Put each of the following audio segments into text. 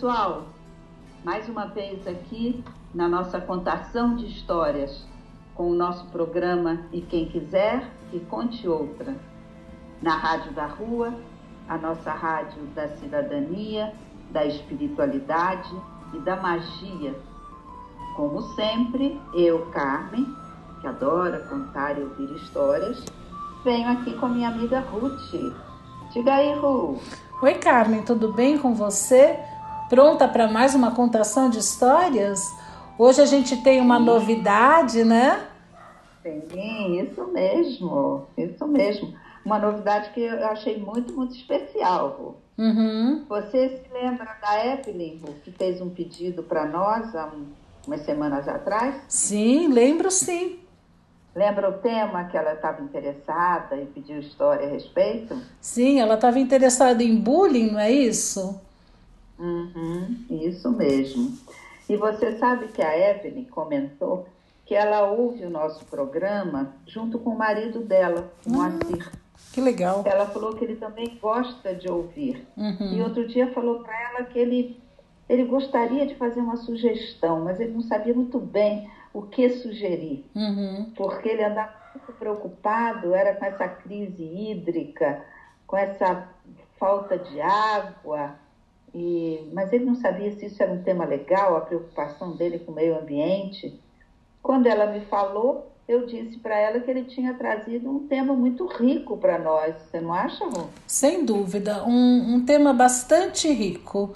Pessoal! Mais uma vez aqui na nossa contação de histórias com o nosso programa E Quem Quiser que Conte Outra, na Rádio da Rua a nossa rádio da cidadania, da espiritualidade e da magia. Como sempre, eu, Carmen, que adora contar e ouvir histórias, venho aqui com minha amiga Ruth. Diga aí, Ru. Oi, Carmen, tudo bem com você? Pronta para mais uma contação de histórias? Hoje a gente tem uma Sim. novidade, né? Sim, isso mesmo, isso mesmo uma novidade que eu achei muito, muito especial. Uhum. Você se lembra da Evelyn, que fez um pedido para nós há um, umas semanas atrás? Sim, lembro sim. Lembra o tema que ela estava interessada e pediu história a respeito? Sim, ela estava interessada em bullying, não é isso? Uhum, isso mesmo. E você sabe que a Evelyn comentou que ela ouve o nosso programa junto com o marido dela, o uhum. Moacir. Que legal. Ela falou que ele também gosta de ouvir. Uhum. E outro dia falou para ela que ele, ele gostaria de fazer uma sugestão, mas ele não sabia muito bem o que sugerir. Uhum. Porque ele andava muito preocupado, era com essa crise hídrica, com essa falta de água. E, mas ele não sabia se isso era um tema legal, a preocupação dele com o meio ambiente. Quando ela me falou, eu disse para ela que ele tinha trazido um tema muito rico para nós. Você não acha, Rô? Sem dúvida, um, um tema bastante rico.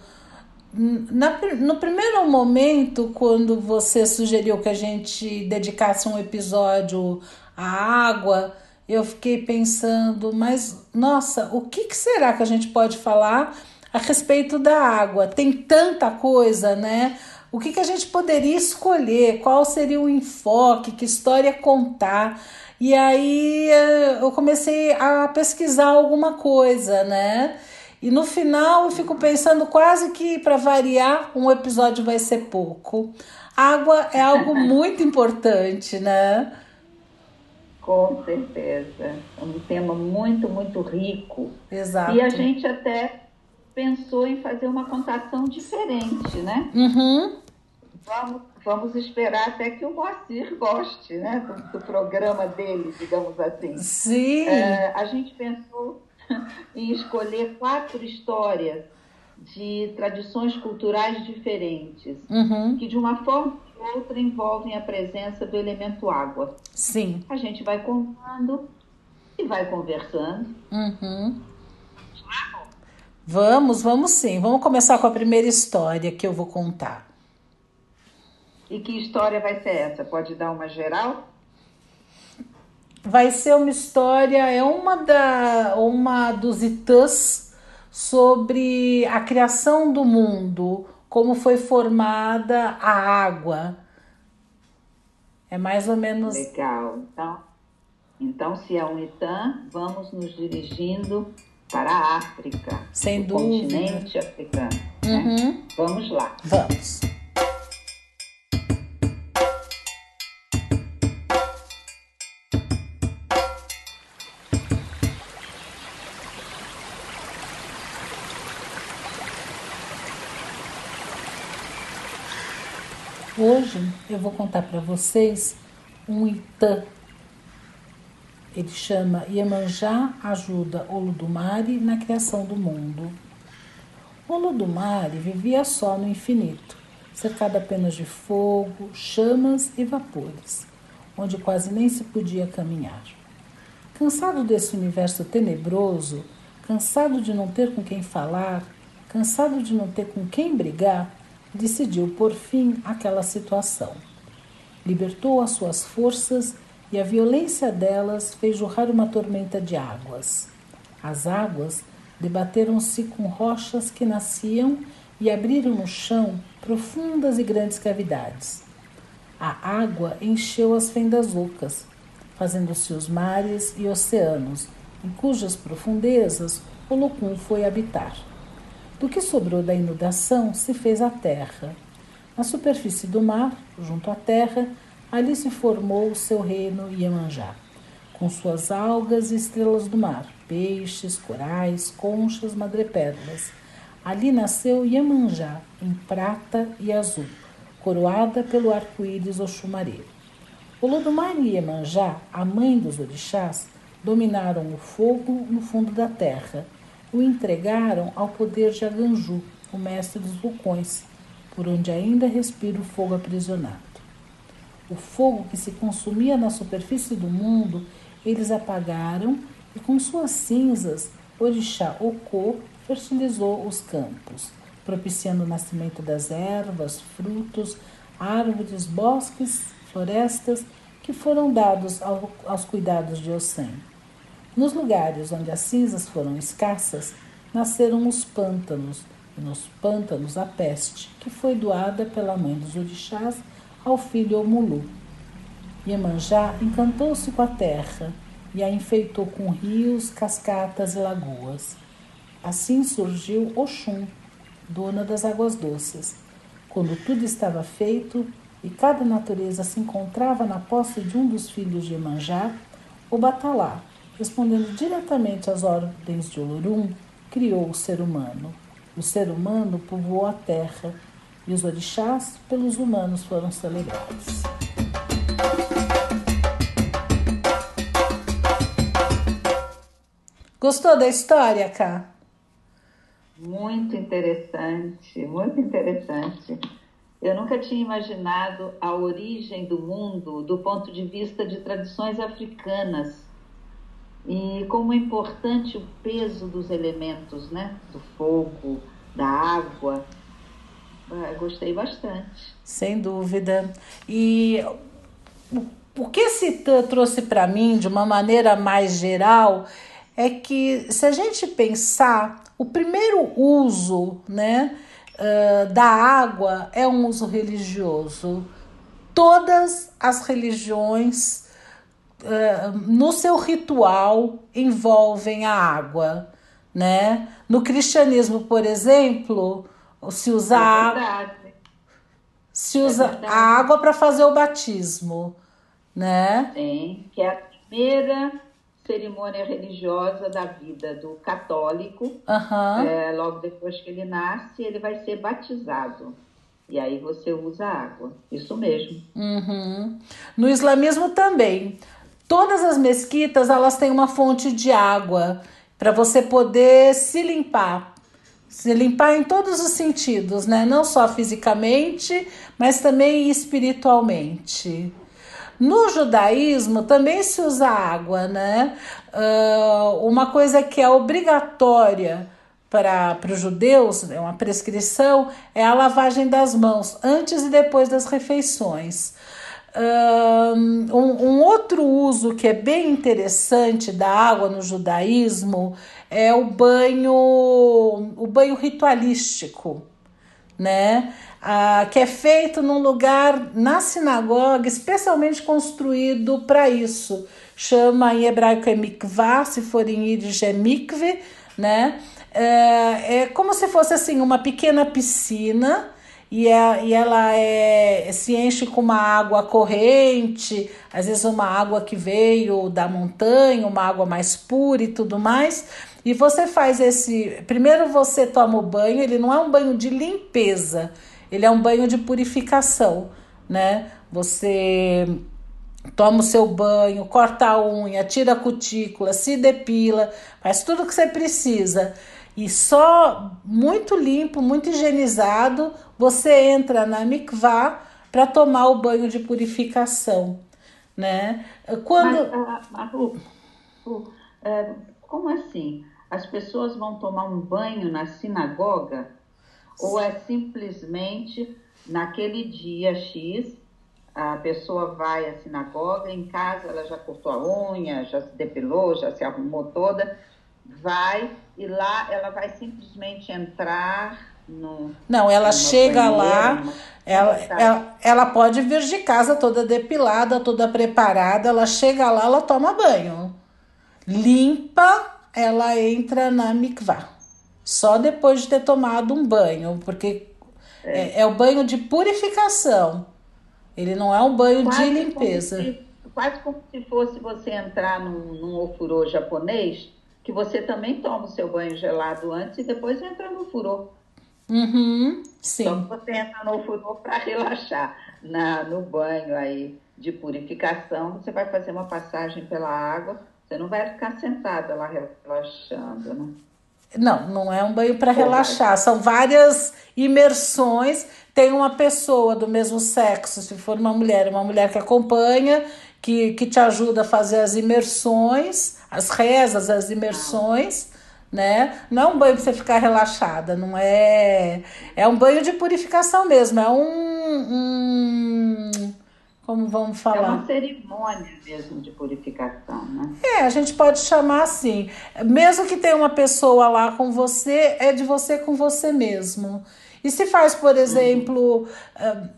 Na, no primeiro momento, quando você sugeriu que a gente dedicasse um episódio à água, eu fiquei pensando, mas nossa, o que, que será que a gente pode falar a respeito da água? Tem tanta coisa, né? O que, que a gente poderia escolher? Qual seria o enfoque? Que história contar? E aí eh, eu comecei a pesquisar alguma coisa, né? E no final eu fico pensando quase que para variar um episódio vai ser pouco. Água é algo muito importante, né? Com certeza. É um tema muito, muito rico. Exato. E a gente até pensou em fazer uma contação diferente, né? Uhum. Vamos, vamos esperar até que o Moacir goste né, do, do programa dele, digamos assim. Sim. É, a gente pensou em escolher quatro histórias de tradições culturais diferentes, uhum. que de uma forma ou outra envolvem a presença do elemento água. Sim. A gente vai contando e vai conversando. Uhum. Vamos, vamos sim. Vamos começar com a primeira história que eu vou contar. E que história vai ser essa? Pode dar uma geral? Vai ser uma história, é uma da uma dos itãs sobre a criação do mundo, como foi formada a água. É mais ou menos. Legal. Então, então se é um Itã, vamos nos dirigindo para a África. Sem dúvida. Continente africano. Uhum. Né? Vamos lá. Vamos. Hoje eu vou contar para vocês um Itã. Ele chama Iemanjá ajuda Oludumare na criação do mundo. Oludumare vivia só no infinito, cercado apenas de fogo, chamas e vapores, onde quase nem se podia caminhar. Cansado desse universo tenebroso, cansado de não ter com quem falar, cansado de não ter com quem brigar, decidiu por fim aquela situação. libertou as suas forças e a violência delas fez jorrar uma tormenta de águas. As águas debateram-se com rochas que nasciam e abriram no chão profundas e grandes cavidades. A água encheu as fendas ocas, fazendo-se os mares e oceanos, em cujas profundezas o Locum foi habitar. Do que sobrou da inundação se fez a terra. Na superfície do mar, junto à terra, ali se formou o seu reino Iemanjá, com suas algas e estrelas do mar, peixes, corais, conchas, madrepérolas. Ali nasceu Iemanjá, em prata e azul, coroada pelo arco-íris Oxumaré. Olodumare e Iemanjá, a mãe dos orixás, dominaram o fogo no fundo da terra o entregaram ao poder de Aganju, o mestre dos vulcões, por onde ainda respira o fogo aprisionado. O fogo que se consumia na superfície do mundo, eles apagaram e com suas cinzas, Orixá Okô fertilizou os campos, propiciando o nascimento das ervas, frutos, árvores, bosques, florestas que foram dados ao, aos cuidados de Ossém. Nos lugares onde as cinzas foram escassas, nasceram os pântanos, e nos pântanos a peste, que foi doada pela mãe dos orixás ao filho Omulu. Iemanjá encantou-se com a terra e a enfeitou com rios, cascatas e lagoas. Assim surgiu Oxum, dona das águas doces. Quando tudo estava feito e cada natureza se encontrava na posse de um dos filhos de Iemanjá, o Batalá, respondendo diretamente às ordens de Olorum, criou o ser humano. O ser humano povoou a terra e os orixás pelos humanos foram celebrados. Gostou da história, Cá? Muito interessante, muito interessante. Eu nunca tinha imaginado a origem do mundo do ponto de vista de tradições africanas e como é importante o peso dos elementos, né? Do fogo, da água. Eu gostei bastante. Sem dúvida. E o que se trouxe para mim de uma maneira mais geral é que se a gente pensar, o primeiro uso, né, uh, da água é um uso religioso. Todas as religiões uh, no seu ritual envolvem a água, né? No cristianismo, por exemplo, se usa, é se usa é a água para fazer o batismo, né? Sim, que é a primeira cerimônia religiosa da vida do católico. Uhum. É, logo depois que ele nasce, ele vai ser batizado. E aí você usa água. Isso mesmo. Uhum. No islamismo também. Todas as mesquitas elas têm uma fonte de água para você poder se limpar. Se limpar em todos os sentidos, né? Não só fisicamente, mas também espiritualmente. No judaísmo também se usa água, né? Uh, uma coisa que é obrigatória para os judeus, é uma prescrição, é a lavagem das mãos antes e depois das refeições. Um, um, outro uso que é bem interessante da água no judaísmo é o banho, o banho ritualístico, né? Ah, que é feito num lugar na sinagoga especialmente construído para isso. Chama em hebraico é mikvah, se for em íris é mikve, né? É, é como se fosse assim uma pequena piscina e, é, e ela é, se enche com uma água corrente, às vezes uma água que veio da montanha, uma água mais pura e tudo mais. E você faz esse. Primeiro você toma o banho, ele não é um banho de limpeza, ele é um banho de purificação, né? Você toma o seu banho, corta a unha, tira a cutícula, se depila, faz tudo que você precisa. E só muito limpo, muito higienizado, você entra na mikvah para tomar o banho de purificação, né? Quando Mas, uh, uh, uh, como assim? As pessoas vão tomar um banho na sinagoga ou é simplesmente naquele dia X a pessoa vai à sinagoga, em casa ela já cortou a unha, já se depilou, já se arrumou toda, vai e lá ela vai simplesmente entrar no. Não, ela chega lá, ela, ela, ela pode vir de casa toda depilada, toda preparada, ela chega lá, ela toma banho. Limpa, ela entra na mikvah. Só depois de ter tomado um banho, porque é, é o banho de purificação. Ele não é um banho quase de limpeza. Como se, quase como se fosse você entrar num, num ofurô japonês, que você também toma o seu banho gelado antes e depois entra no furô. Uhum, sim. Então você entra no furô para relaxar. Na, no banho aí de purificação, você vai fazer uma passagem pela água, você não vai ficar sentada lá relaxando, né? Não, não é um banho para relaxar, são várias imersões. Tem uma pessoa do mesmo sexo, se for uma mulher, uma mulher que acompanha, que, que te ajuda a fazer as imersões, as rezas, as imersões, né? Não é um banho para você ficar relaxada, não é. É um banho de purificação mesmo, é um, um como vamos falar? É uma cerimônia mesmo de purificação, né? É, a gente pode chamar assim. Mesmo que tenha uma pessoa lá com você, é de você com você mesmo. E se faz, por exemplo, uhum.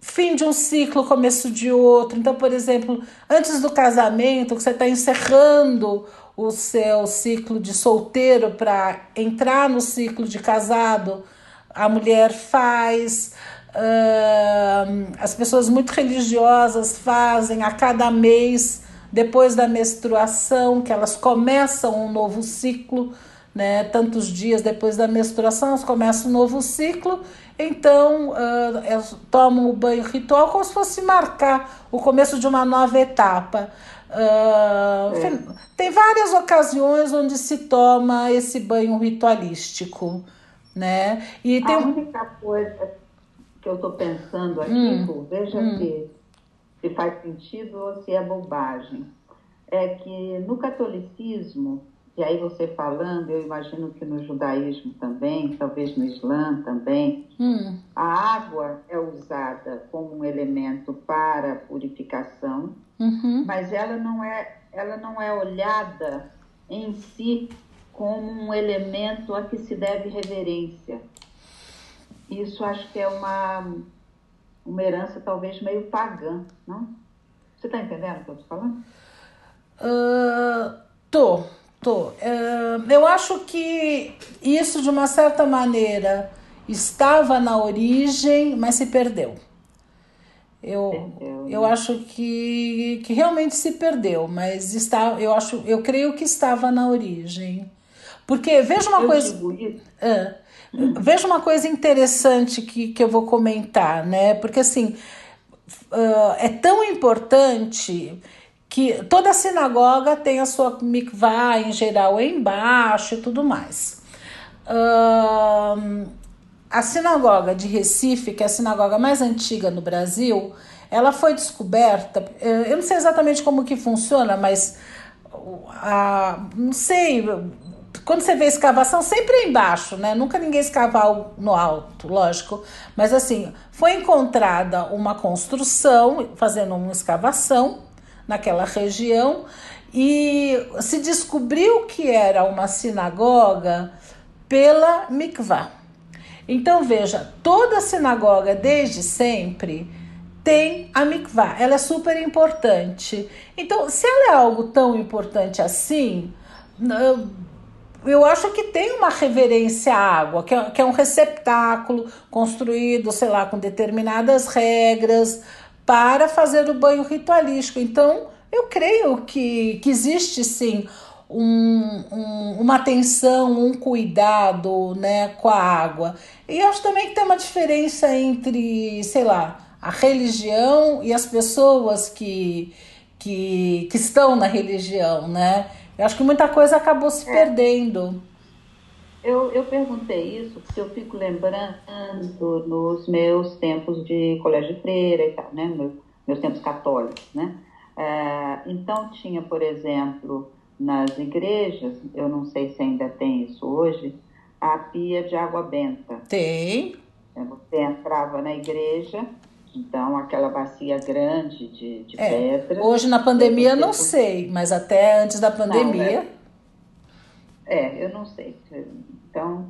fim de um ciclo, começo de outro. Então, por exemplo, antes do casamento, que você está encerrando o seu ciclo de solteiro para entrar no ciclo de casado, a mulher faz Uh, as pessoas muito religiosas fazem a cada mês, depois da menstruação, que elas começam um novo ciclo, né? Tantos dias depois da menstruação, elas começam um novo ciclo. Então, uh, elas tomam o banho ritual como se fosse marcar o começo de uma nova etapa. Uh, é. Tem várias ocasiões onde se toma esse banho ritualístico, né? E tem... A única coisa que eu estou pensando aqui, hum. veja hum. se, se faz sentido ou se é bobagem. É que no catolicismo, e aí você falando, eu imagino que no judaísmo também, talvez no islã também, hum. a água é usada como um elemento para purificação, uhum. mas ela não é, ela não é olhada em si como um elemento a que se deve reverência. Isso acho que é uma, uma herança talvez meio pagã, não? Você está entendendo o que eu estou falando? Uh, tô, tô. Uh, eu acho que isso, de uma certa maneira, estava na origem, mas se perdeu. Eu, perdeu, eu né? acho que, que realmente se perdeu, mas está, eu acho, eu creio que estava na origem. Porque veja uma eu coisa. Digo isso. Uh, Veja uma coisa interessante que, que eu vou comentar, né? Porque assim uh, é tão importante que toda sinagoga tem a sua mikvah em geral embaixo e tudo mais. Uh, a sinagoga de Recife, que é a sinagoga mais antiga no Brasil, ela foi descoberta. Eu não sei exatamente como que funciona, mas a, não sei quando você vê escavação, sempre é embaixo, né? Nunca ninguém escava no alto, lógico. Mas assim, foi encontrada uma construção, fazendo uma escavação naquela região, e se descobriu que era uma sinagoga pela mikvah. Então veja, toda sinagoga desde sempre tem a mikvah, ela é super importante. Então, se ela é algo tão importante assim, eu acho que tem uma reverência à água, que é, que é um receptáculo construído, sei lá, com determinadas regras para fazer o banho ritualístico. Então, eu creio que, que existe sim um, um, uma atenção, um cuidado né, com a água. E acho também que tem uma diferença entre, sei lá, a religião e as pessoas que, que, que estão na religião, né? Eu acho que muita coisa acabou se é. perdendo. Eu, eu perguntei isso porque eu fico lembrando nos meus tempos de colégio de freira e tal, né? Meus, meus tempos católicos, né? É, então tinha, por exemplo, nas igrejas, eu não sei se ainda tem isso hoje, a pia de água benta. Tem. Você entrava na igreja, Então, aquela bacia grande de, de é, pedra. Hoje na pandemia não sei, mas até antes da pandemia. Não, é, eu não sei. Então,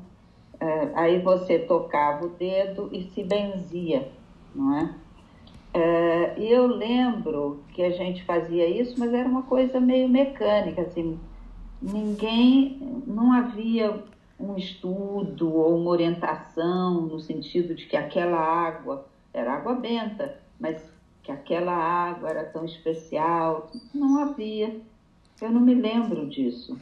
é, aí você tocava o dedo e se benzia, não é? é? E eu lembro que a gente fazia isso, mas era uma coisa meio mecânica, assim, ninguém, não havia um estudo ou uma orientação no sentido de que aquela água era água benta, mas que aquela água era tão especial, não havia. Eu não me lembro disso.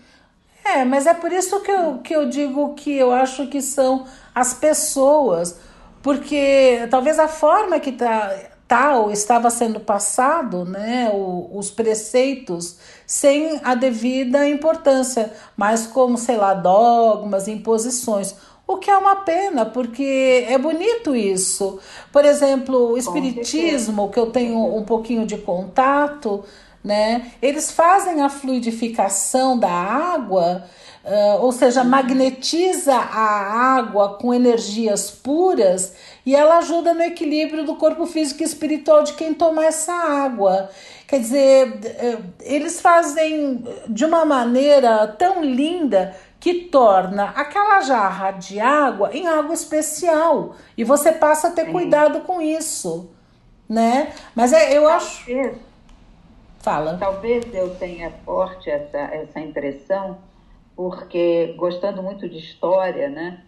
É, mas é por isso que eu, que eu digo que eu acho que são as pessoas, porque talvez a forma que tá, tal estava sendo passado, né, o, os preceitos, sem a devida importância, mas como, sei lá, dogmas, imposições. O que é uma pena, porque é bonito isso. Por exemplo, o espiritismo, que eu tenho um pouquinho de contato, né? Eles fazem a fluidificação da água, uh, ou seja, magnetiza a água com energias puras e ela ajuda no equilíbrio do corpo físico e espiritual de quem toma essa água. Quer dizer, eles fazem de uma maneira tão linda que torna aquela jarra de água em água especial e você passa a ter Sim. cuidado com isso, né? Mas é, eu acho Fala. Talvez eu tenha forte essa, essa impressão, porque gostando muito de história, né?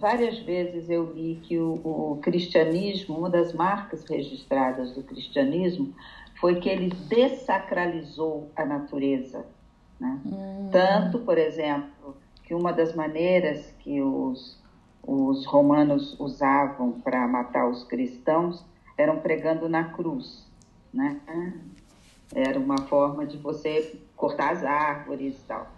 Várias vezes eu li que o, o cristianismo, uma das marcas registradas do cristianismo, foi que ele dessacralizou a natureza. Né? Hum. Tanto, por exemplo, que uma das maneiras que os, os romanos usavam para matar os cristãos eram pregando na cruz. Né? Era uma forma de você cortar as árvores e tal.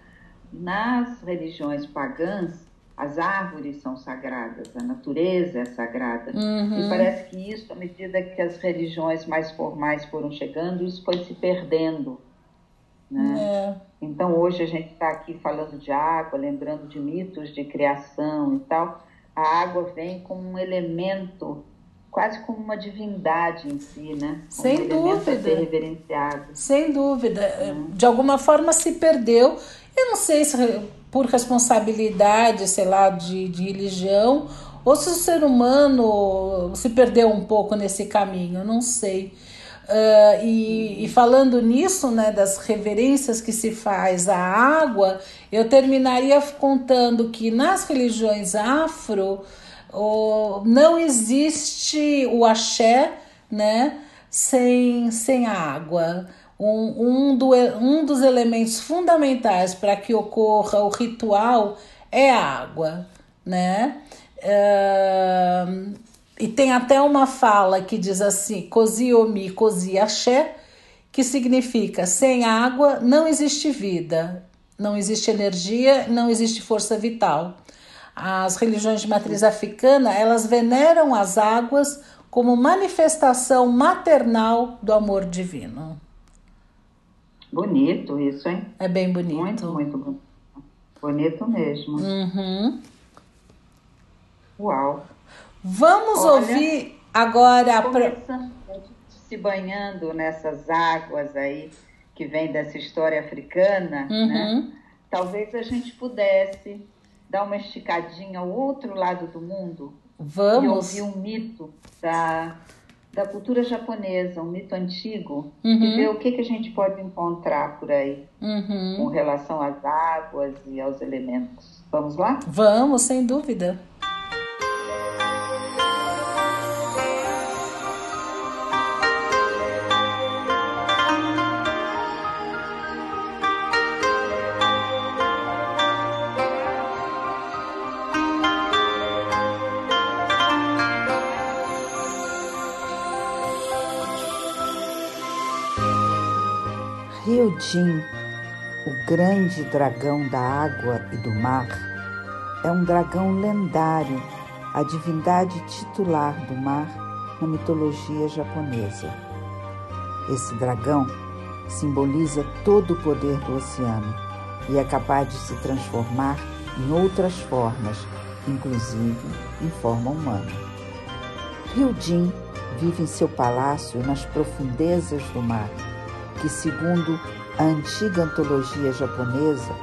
Nas religiões pagãs, as árvores são sagradas, a natureza é sagrada. Uhum. E parece que isso, à medida que as religiões mais formais foram chegando, isso foi se perdendo. Né? É. Então, hoje a gente está aqui falando de água, lembrando de mitos de criação e tal. A água vem como um elemento quase como uma divindade em si, né? Como Sem um dúvida. ser reverenciado. Sem dúvida. Hum. De alguma forma se perdeu. Eu não sei se por responsabilidade, sei lá, de, de religião, ou se o ser humano se perdeu um pouco nesse caminho, eu não sei. Uh, e, e, falando nisso, né, das reverências que se faz à água, eu terminaria contando que nas religiões afro, Oh, não existe o axé né, sem, sem a água. Um, um, do, um dos elementos fundamentais para que ocorra o ritual é a água, né? Uh, e tem até uma fala que diz assim: cozi omi, cozi axé, que significa sem água não existe vida, não existe energia, não existe força vital. As religiões de matriz africana, elas veneram as águas como manifestação maternal do amor divino. Bonito isso, hein? É bem bonito. Muito, muito bonito. Bonito mesmo. Uhum. Uau. Vamos Olha, ouvir agora. Começando, se banhando nessas águas aí que vem dessa história africana, uhum. né? Talvez a gente pudesse dar uma esticadinha ao outro lado do mundo Vamos. e ouvir um mito da, da cultura japonesa, um mito antigo, uhum. e ver o que, que a gente pode encontrar por aí uhum. com relação às águas e aos elementos. Vamos lá? Vamos, sem dúvida. Jin, o grande dragão da água e do mar, é um dragão lendário, a divindade titular do mar na mitologia japonesa. Esse dragão simboliza todo o poder do oceano e é capaz de se transformar em outras formas, inclusive em forma humana. Ryujin vive em seu palácio nas profundezas do mar, que, segundo a antiga antologia japonesa,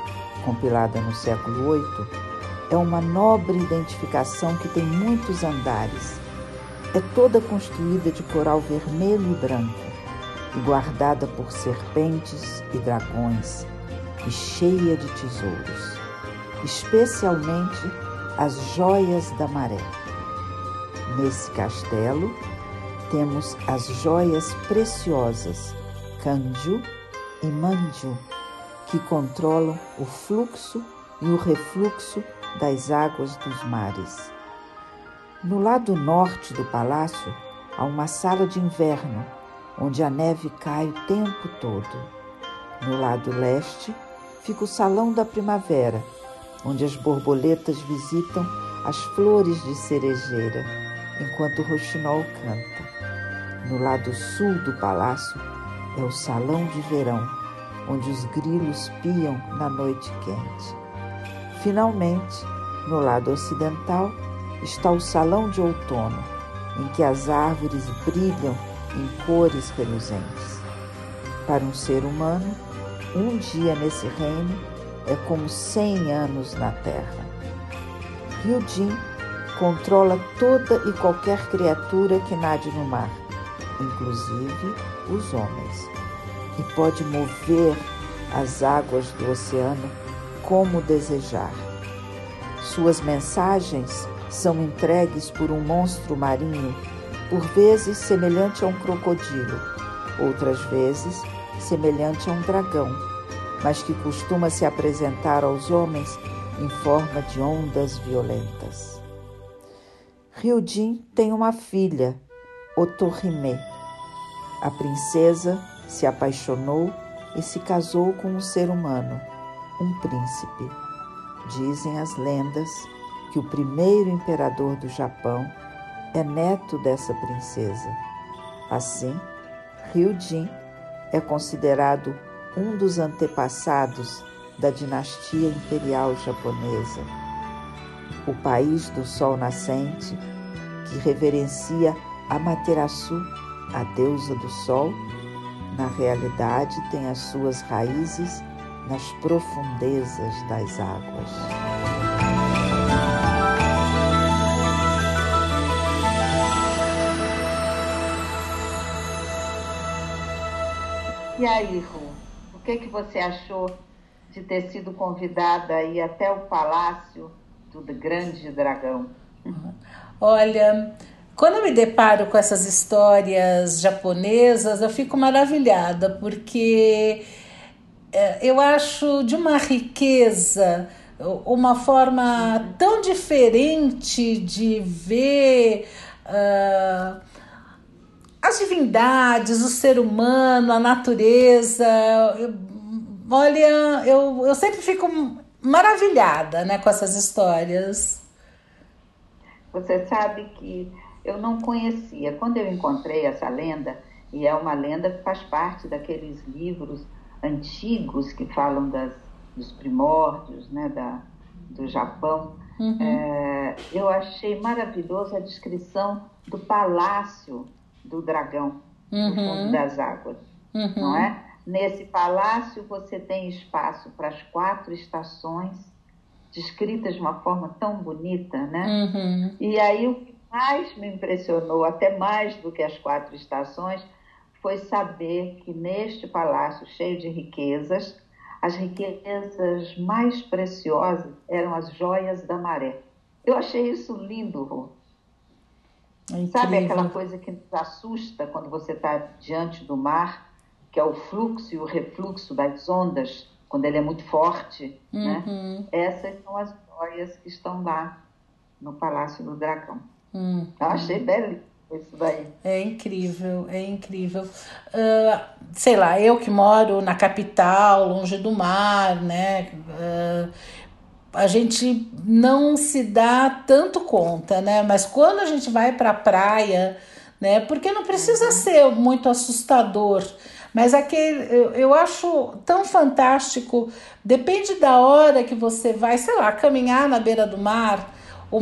compilada no século VIII, é uma nobre identificação que tem muitos andares. É toda construída de coral vermelho e branco e guardada por serpentes e dragões e cheia de tesouros, especialmente as joias da maré. Nesse castelo temos as joias preciosas Kanju e Manju, que controlam o fluxo e o refluxo das águas dos mares. No lado norte do palácio há uma sala de inverno, onde a neve cai o tempo todo. No lado leste fica o salão da primavera, onde as borboletas visitam as flores de cerejeira, enquanto o roxinol canta. No lado sul do palácio é o salão de verão, onde os grilos piam na noite quente. Finalmente, no lado ocidental, está o salão de outono, em que as árvores brilham em cores reluzentes. Para um ser humano, um dia nesse reino é como cem anos na terra. Ryujin controla toda e qualquer criatura que nade no mar, inclusive os homens, e pode mover as águas do oceano como desejar. Suas mensagens são entregues por um monstro marinho, por vezes semelhante a um crocodilo, outras vezes semelhante a um dragão, mas que costuma se apresentar aos homens em forma de ondas violentas. Ryujin tem uma filha, Otohime. A princesa se apaixonou e se casou com um ser humano, um príncipe. Dizem as lendas que o primeiro imperador do Japão é neto dessa princesa. Assim, Ryujin é considerado um dos antepassados da dinastia imperial japonesa. O país do sol nascente, que reverencia Amaterasu, a deusa do sol, na realidade tem as suas raízes nas profundezas das águas. E aí, Ru, o que, que você achou de ter sido convidada aí até o palácio do Grande Dragão? Olha, quando eu me deparo com essas histórias japonesas, eu fico maravilhada, porque é, eu acho de uma riqueza, uma forma tão diferente de ver uh, as divindades, o ser humano, a natureza. Eu, olha, eu, eu sempre fico maravilhada né, com essas histórias. Você sabe que eu não conhecia. Quando eu encontrei essa lenda, e é uma lenda que faz parte daqueles livros antigos que falam das, dos primórdios né, da, do Japão, uhum. é, eu achei maravilhosa a descrição do palácio do dragão, uhum. no fundo das águas, uhum. não é? Nesse palácio você tem espaço para as quatro estações, descritas de uma forma tão bonita, né? Uhum. E aí o que mais me impressionou, até mais do que as quatro estações, foi saber que neste palácio cheio de riquezas, as riquezas mais preciosas eram as joias da maré. Eu achei isso lindo, Rô. É Sabe aquela coisa que nos assusta quando você está diante do mar, que é o fluxo e o refluxo das ondas, quando ele é muito forte, né? uhum. né? Essas são as joias que estão lá no Palácio do Dragão. Hum, achei belíssimo isso daí. É incrível, é incrível. Uh, sei lá, eu que moro na capital, longe do mar, né? Uh, a gente não se dá tanto conta, né? Mas quando a gente vai para a praia, né? Porque não precisa uhum. ser muito assustador, mas aquele eu, eu acho tão fantástico. Depende da hora que você vai, sei lá, caminhar na beira do mar. O,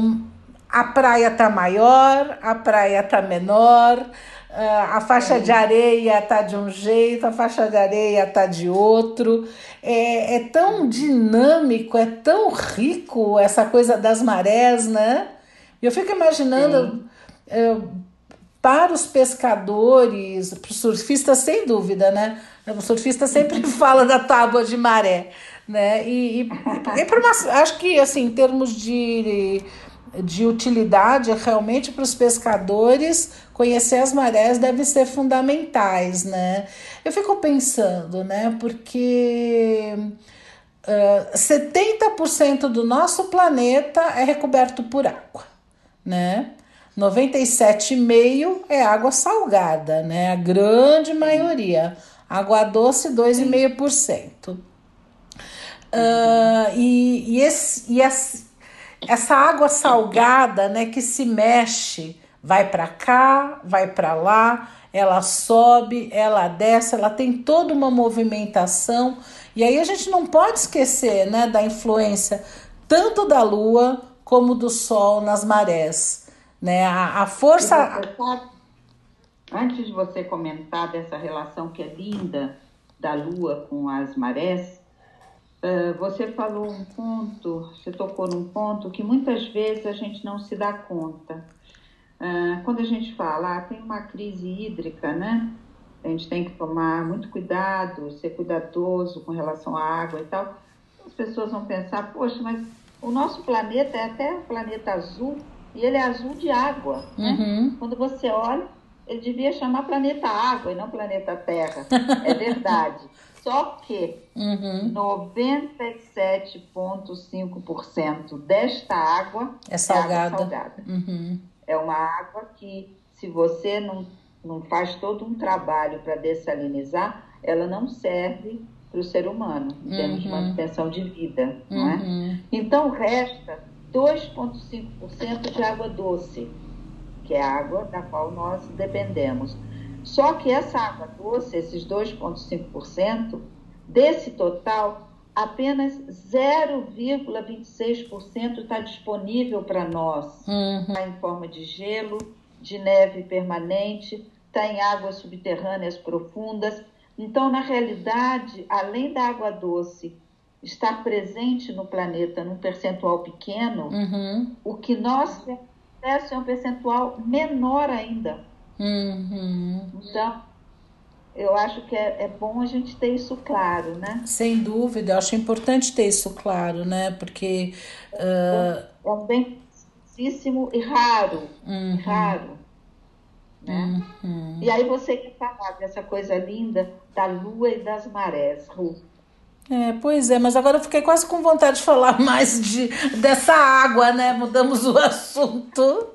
a praia tá maior, a praia tá menor, ah, a faixa de areia tá de um jeito, a faixa de areia tá de outro. É, é tão dinâmico, é tão rico essa coisa das marés, né? Eu fico imaginando é, para os pescadores, para os surfistas, sem dúvida, né? O surfista sempre fala da tábua de maré, né? E, e, e uma, acho que, assim, em termos de de utilidade realmente para os pescadores, conhecer as marés deve ser fundamentais, né? Eu fico pensando, né? Porque uh, 70% do nosso planeta é recoberto por água, né? 97,5% é água salgada, né? A grande maioria. Água doce, 2,5%. Uh, e, e, esse, e essa água salgada, né, que se mexe, vai para cá, vai para lá, ela sobe, ela desce, ela tem toda uma movimentação. E aí a gente não pode esquecer, né, da influência tanto da lua como do sol nas marés, né? A, a força Antes de você comentar dessa relação que é linda da lua com as marés, você falou um ponto, você tocou num ponto que muitas vezes a gente não se dá conta. Uh, quando a gente fala, ah, tem uma crise hídrica, né? A gente tem que tomar muito cuidado, ser cuidadoso com relação à água e tal. As pessoas vão pensar, poxa, mas o nosso planeta é até um planeta azul e ele é azul de água. Né? Uhum. Quando você olha, ele devia chamar planeta água e não planeta Terra. É verdade. Só que uhum. 97,5% desta água é salgada. É, água salgada. Uhum. é uma água que, se você não, não faz todo um trabalho para dessalinizar, ela não serve para o ser humano, em termos de uhum. manutenção de vida. Não é? Uhum. Então, resta 2,5% de água doce, que é a água da qual nós dependemos. Só que essa água doce, esses 2,5%, desse total, apenas 0,26% está disponível para nós. Uhum. Está em forma de gelo, de neve permanente, está em águas subterrâneas profundas. Então, na realidade, além da água doce estar presente no planeta num percentual pequeno, uhum. o que nós temos é um percentual menor ainda. Uhum. Então, eu acho que é, é bom a gente ter isso claro, né? Sem dúvida, eu acho importante ter isso claro, né? Porque. Uh... É um bem muitíssimo e raro. Uhum. Raro. Né? Uhum. E aí você quer falar dessa coisa linda da lua e das marés, Ru. É, pois é, mas agora eu fiquei quase com vontade de falar mais de, dessa água, né? Mudamos o assunto.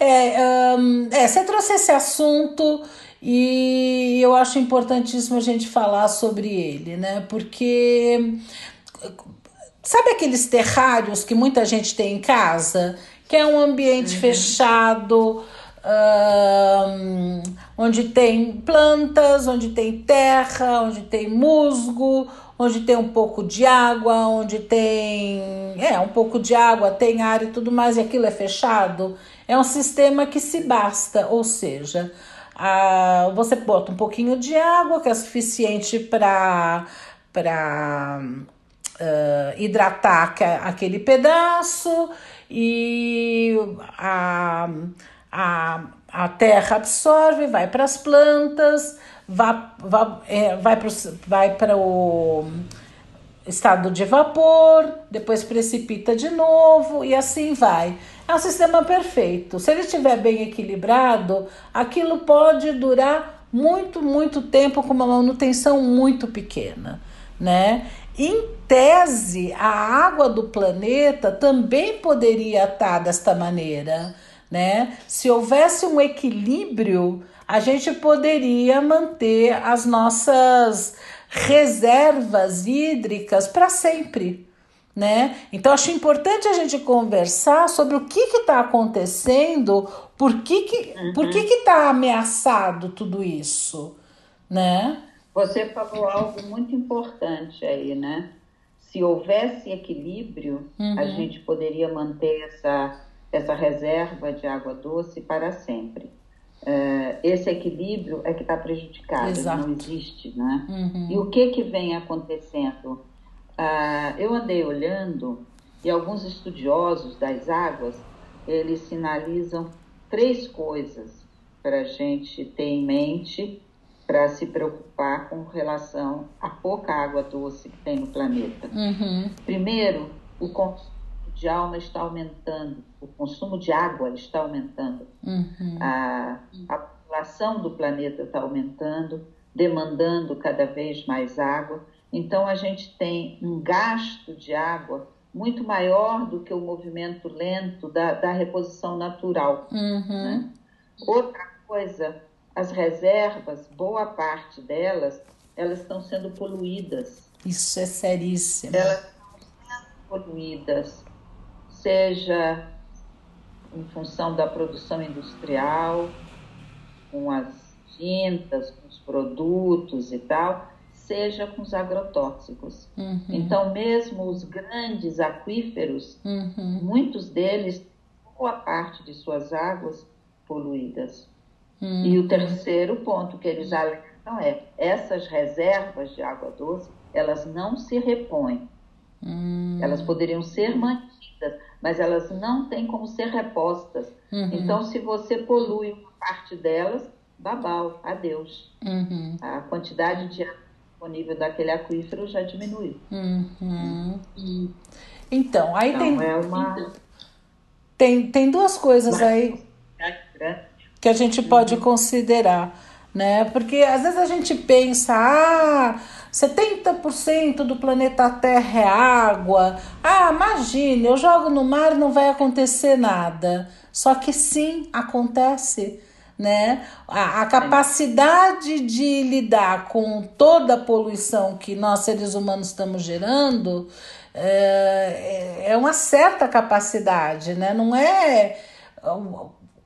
É, um, é, você trouxe esse assunto e eu acho importantíssimo a gente falar sobre ele, né? Porque sabe aqueles terrários que muita gente tem em casa, que é um ambiente uhum. fechado, um, onde tem plantas, onde tem terra, onde tem musgo, onde tem um pouco de água, onde tem é um pouco de água, tem ar e tudo mais, e aquilo é fechado. É um sistema que se basta, ou seja, a, você bota um pouquinho de água que é suficiente para para uh, hidratar aquele pedaço e a, a, a terra absorve, vai para as plantas, vai, vai, é, vai para vai o estado de vapor, depois precipita de novo e assim vai. É um sistema perfeito. Se ele estiver bem equilibrado, aquilo pode durar muito, muito tempo com uma manutenção muito pequena, né? Em tese, a água do planeta também poderia estar desta maneira, né? Se houvesse um equilíbrio, a gente poderia manter as nossas reservas hídricas para sempre né? Então acho importante a gente conversar sobre o que está acontecendo, por que que, uhum. por que que está ameaçado tudo isso, né? Você falou algo muito importante aí, né? se houvesse equilíbrio, Uhum. a gente poderia manter essa, essa reserva de água doce para sempre. Eh, esse equilíbrio é que está prejudicado, Exato. não existe, né? Uhum. E o que que vem acontecendo? Ah, eu andei olhando e alguns estudiosos das águas eles sinalizam três coisas para a gente ter em mente para se preocupar com relação à pouca água doce que tem no planeta. Uhum. Primeiro, o consumo de alma está aumentando, o consumo de água está aumentando. Uhum. A, a população do planeta está aumentando, demandando cada vez mais água. Então, a gente tem um gasto de água muito maior do que o movimento lento da, da reposição natural. Uhum. Né? Outra coisa, as reservas, boa parte delas, elas estão sendo poluídas. Isso é seríssimo. Elas estão sendo poluídas, seja em função da produção industrial, com as tintas, com os produtos e tal, seja com os agrotóxicos. Uhum. Então, mesmo os grandes aquíferos, Uhum. muitos deles, boa parte de suas águas poluídas. Uhum. E o terceiro ponto que eles alertam é essas reservas de água doce, elas não se repõem. Uhum. Elas poderiam ser mantidas, mas elas não têm como ser repostas. Uhum. Então, se você polui uma parte delas, babau, adeus. Uhum. A quantidade de água disponível daquele aquífero já diminuiu. Uhum. Então, aí Então, tem, é uma tem, tem duas coisas aí que a gente pode considerar, né? Porque às vezes a gente pensa, ah, 70% do planeta Terra é água. Ah, imagine, eu jogo no mar não vai acontecer nada. Só que sim, acontece, né? A, a capacidade de lidar com toda a poluição que nós seres humanos estamos gerando é, é uma certa capacidade, né? Não é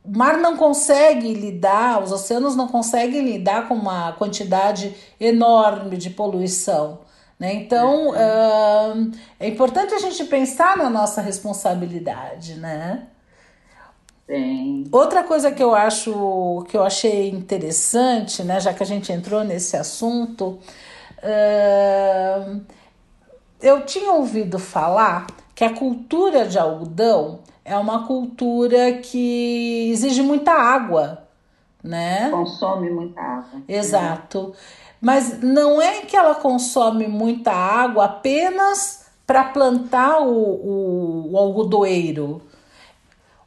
o mar não consegue lidar, os oceanos não conseguem lidar com uma quantidade enorme de poluição. Né? Então uhum. é importante a gente pensar na nossa responsabilidade, né? Sim. Outra coisa que eu acho que eu achei interessante, né, já que a gente entrou nesse assunto, uh, eu tinha ouvido falar que a cultura de algodão é uma cultura que exige muita água, né? Consome muita água. Exato. Mas não é que ela consome muita água apenas para plantar o, o, o algodoeiro.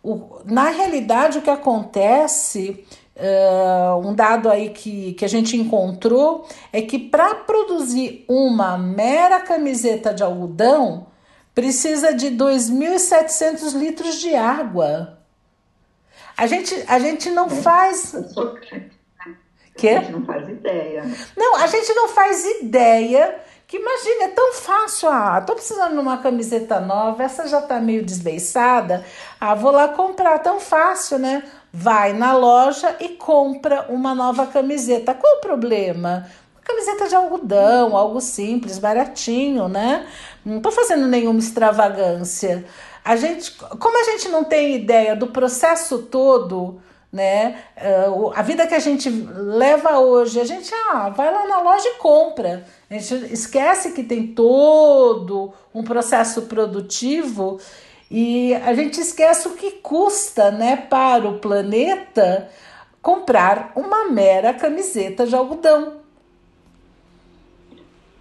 O, na realidade, o que acontece, uh, um dado aí que, que a gente encontrou, é que para produzir uma mera camiseta de algodão, precisa de 2.700 litros de água. A gente, a gente não faz. Que? A gente não faz ideia. Não, a gente não faz ideia. Que imagina, é tão fácil. Ah, tô precisando de uma camiseta nova, essa já tá meio desbeiçada. Ah, vou lá comprar, tão fácil, né? Vai na loja e compra uma nova camiseta. Qual o problema? Camiseta de algodão, algo simples, baratinho, né? Não tô fazendo nenhuma extravagância. A gente, como a gente não tem ideia do processo todo, né? A vida que a gente leva hoje, a gente ah, vai lá na loja e compra. A gente esquece que tem todo um processo produtivo e a gente esquece o que custa, né, para o planeta comprar uma mera camiseta de algodão.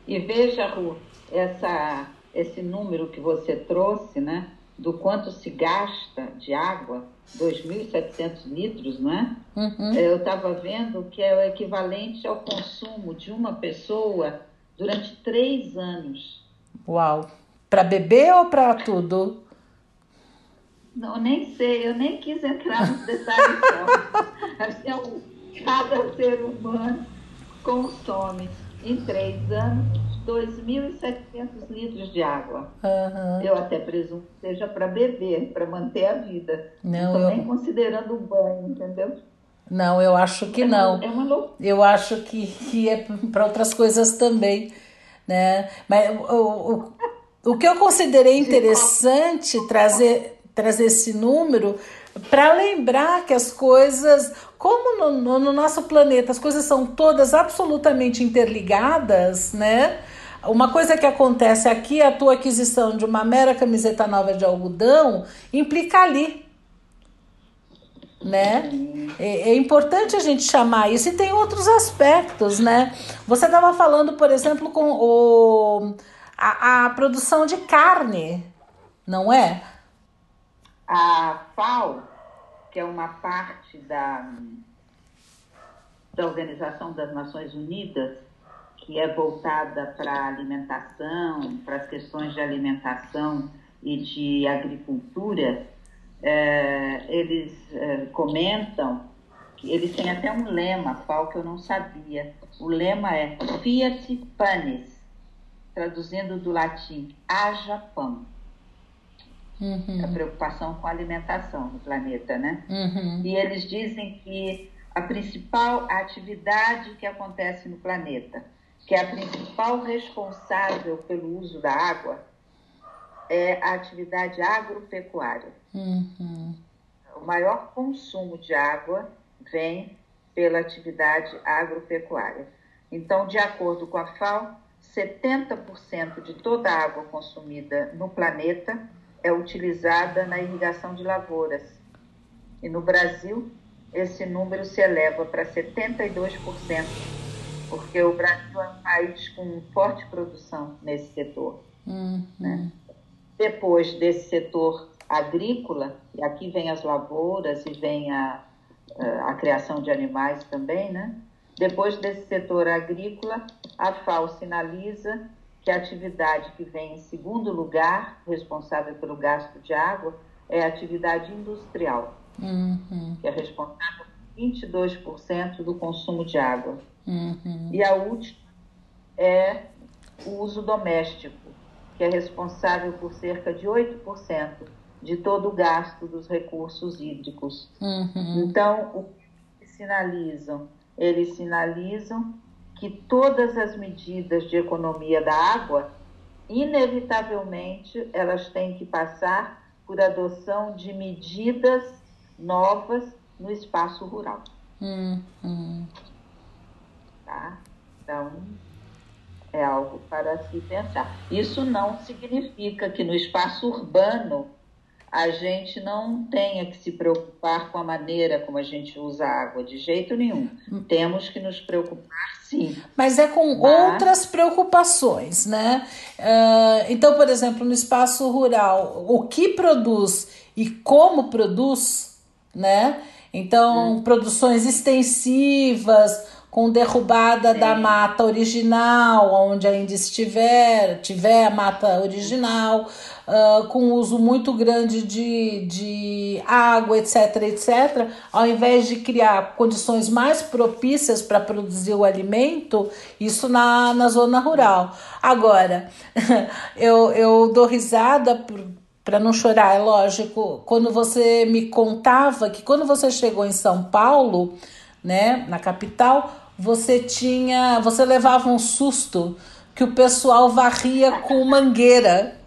E veja, Ru, essa, esse número que você trouxe, né? Do quanto se gasta de água, 2.700 litros, não é? Uhum. Eu estava vendo que é o equivalente ao consumo de uma pessoa durante três anos. Uau! Para beber ou para tudo? Não, nem sei, eu nem quis entrar nos detalhes. assim, é cada ser humano consome em três anos 2.700 litros de água. Uhum. Eu até presumo que seja para beber, para manter a vida. Não, Não eu... nem considerando o banho, entendeu? Não, eu acho que é não. Uma, é uma loucura. Eu acho que, que é para outras coisas também, né? Mas o, o, o que eu considerei interessante trazer, trazer esse número para lembrar que as coisas, como no, no, no, nosso planeta as coisas são todas absolutamente interligadas, né? Uma coisa que acontece aqui, a tua aquisição de uma mera camiseta nova de algodão, implica ali. Né? É, é importante a gente chamar isso e tem outros aspectos, né? Você estava falando, por exemplo, com o, a, a produção de carne, não é? A FAO, que é uma parte da, da Organização das Nações Unidas, que é voltada para a alimentação, para as questões de alimentação e de agricultura, é, eles é, comentam que eles têm até um lema, qual que eu não sabia. O lema é Fiat Panis, traduzindo do latim, haja pão. Uhum. A preocupação com a alimentação no planeta, né? Uhum. E eles dizem que a principal atividade que acontece no planeta que é a principal responsável pelo uso da água é a atividade agropecuária. Uhum. O maior consumo de água vem pela atividade agropecuária. Então, de acordo com a FAO, 70% de toda a água consumida no planeta é utilizada na irrigação de lavouras. E no Brasil, esse número se eleva para 72% porque o Brasil é um país com forte produção nesse setor. Uhum. Né? Depois desse setor agrícola, e aqui vem as lavouras e vem a, a, a criação de animais também, né? Depois desse setor agrícola, a FAO sinaliza que a atividade que vem em segundo lugar, responsável pelo gasto de água, é a atividade industrial, uhum. que é responsável por 22% do consumo de água. Uhum. E a última é o uso doméstico, que é responsável por cerca de 8% de todo o gasto dos recursos hídricos. Uhum. Então, o que sinalizam? Eles sinalizam que todas as medidas de economia da água, inevitavelmente, elas têm que passar por adoção de medidas novas no espaço rural. Uhum tá? Então, é algo para se pensar. Isso não significa que no espaço urbano a gente não tenha que se preocupar com a maneira como a gente usa a água, de jeito nenhum. Temos que nos preocupar, sim. Mas é com Mas... outras preocupações, né? Uh, então, por exemplo, no espaço rural, o que produz e como produz, né? Então, hum. produções extensivas, com derrubada Sim. da mata original, onde ainda estiver, tiver a mata original, uh, com uso muito grande de, de água, etc, etc, ao invés de criar condições mais propícias para produzir o alimento, isso na, na zona rural. Agora, eu, eu dou risada por para não chorar, é lógico, quando você me contava que quando você chegou em São Paulo, né, na capital, você tinha, você levava um susto que o pessoal varria com mangueira.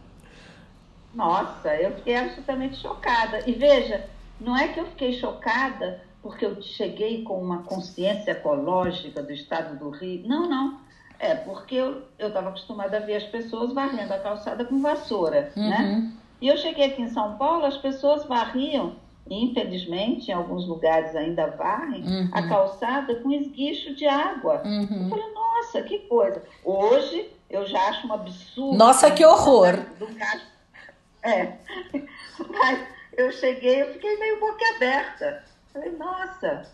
Nossa, eu fiquei absolutamente chocada. E veja, não é que eu fiquei chocada porque eu cheguei com uma consciência ecológica do estado do Rio. Não, não. É porque eu estava acostumada a ver as pessoas varrendo a calçada com vassoura, né? uhum. né? E eu cheguei aqui em São Paulo, as pessoas varriam infelizmente, em alguns lugares ainda varrem uhum. a calçada com esguicho de água. Uhum. Eu falei, nossa, que coisa. Hoje eu já acho um absurdo. Nossa, que horror! Do É. Mas eu cheguei, eu fiquei meio boca aberta. Falei, nossa,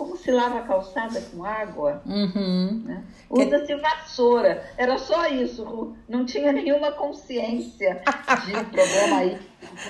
como se lava a calçada com água? Uhum. Né? Usa-se vassoura. Era só isso, Não tinha nenhuma consciência de problema aí.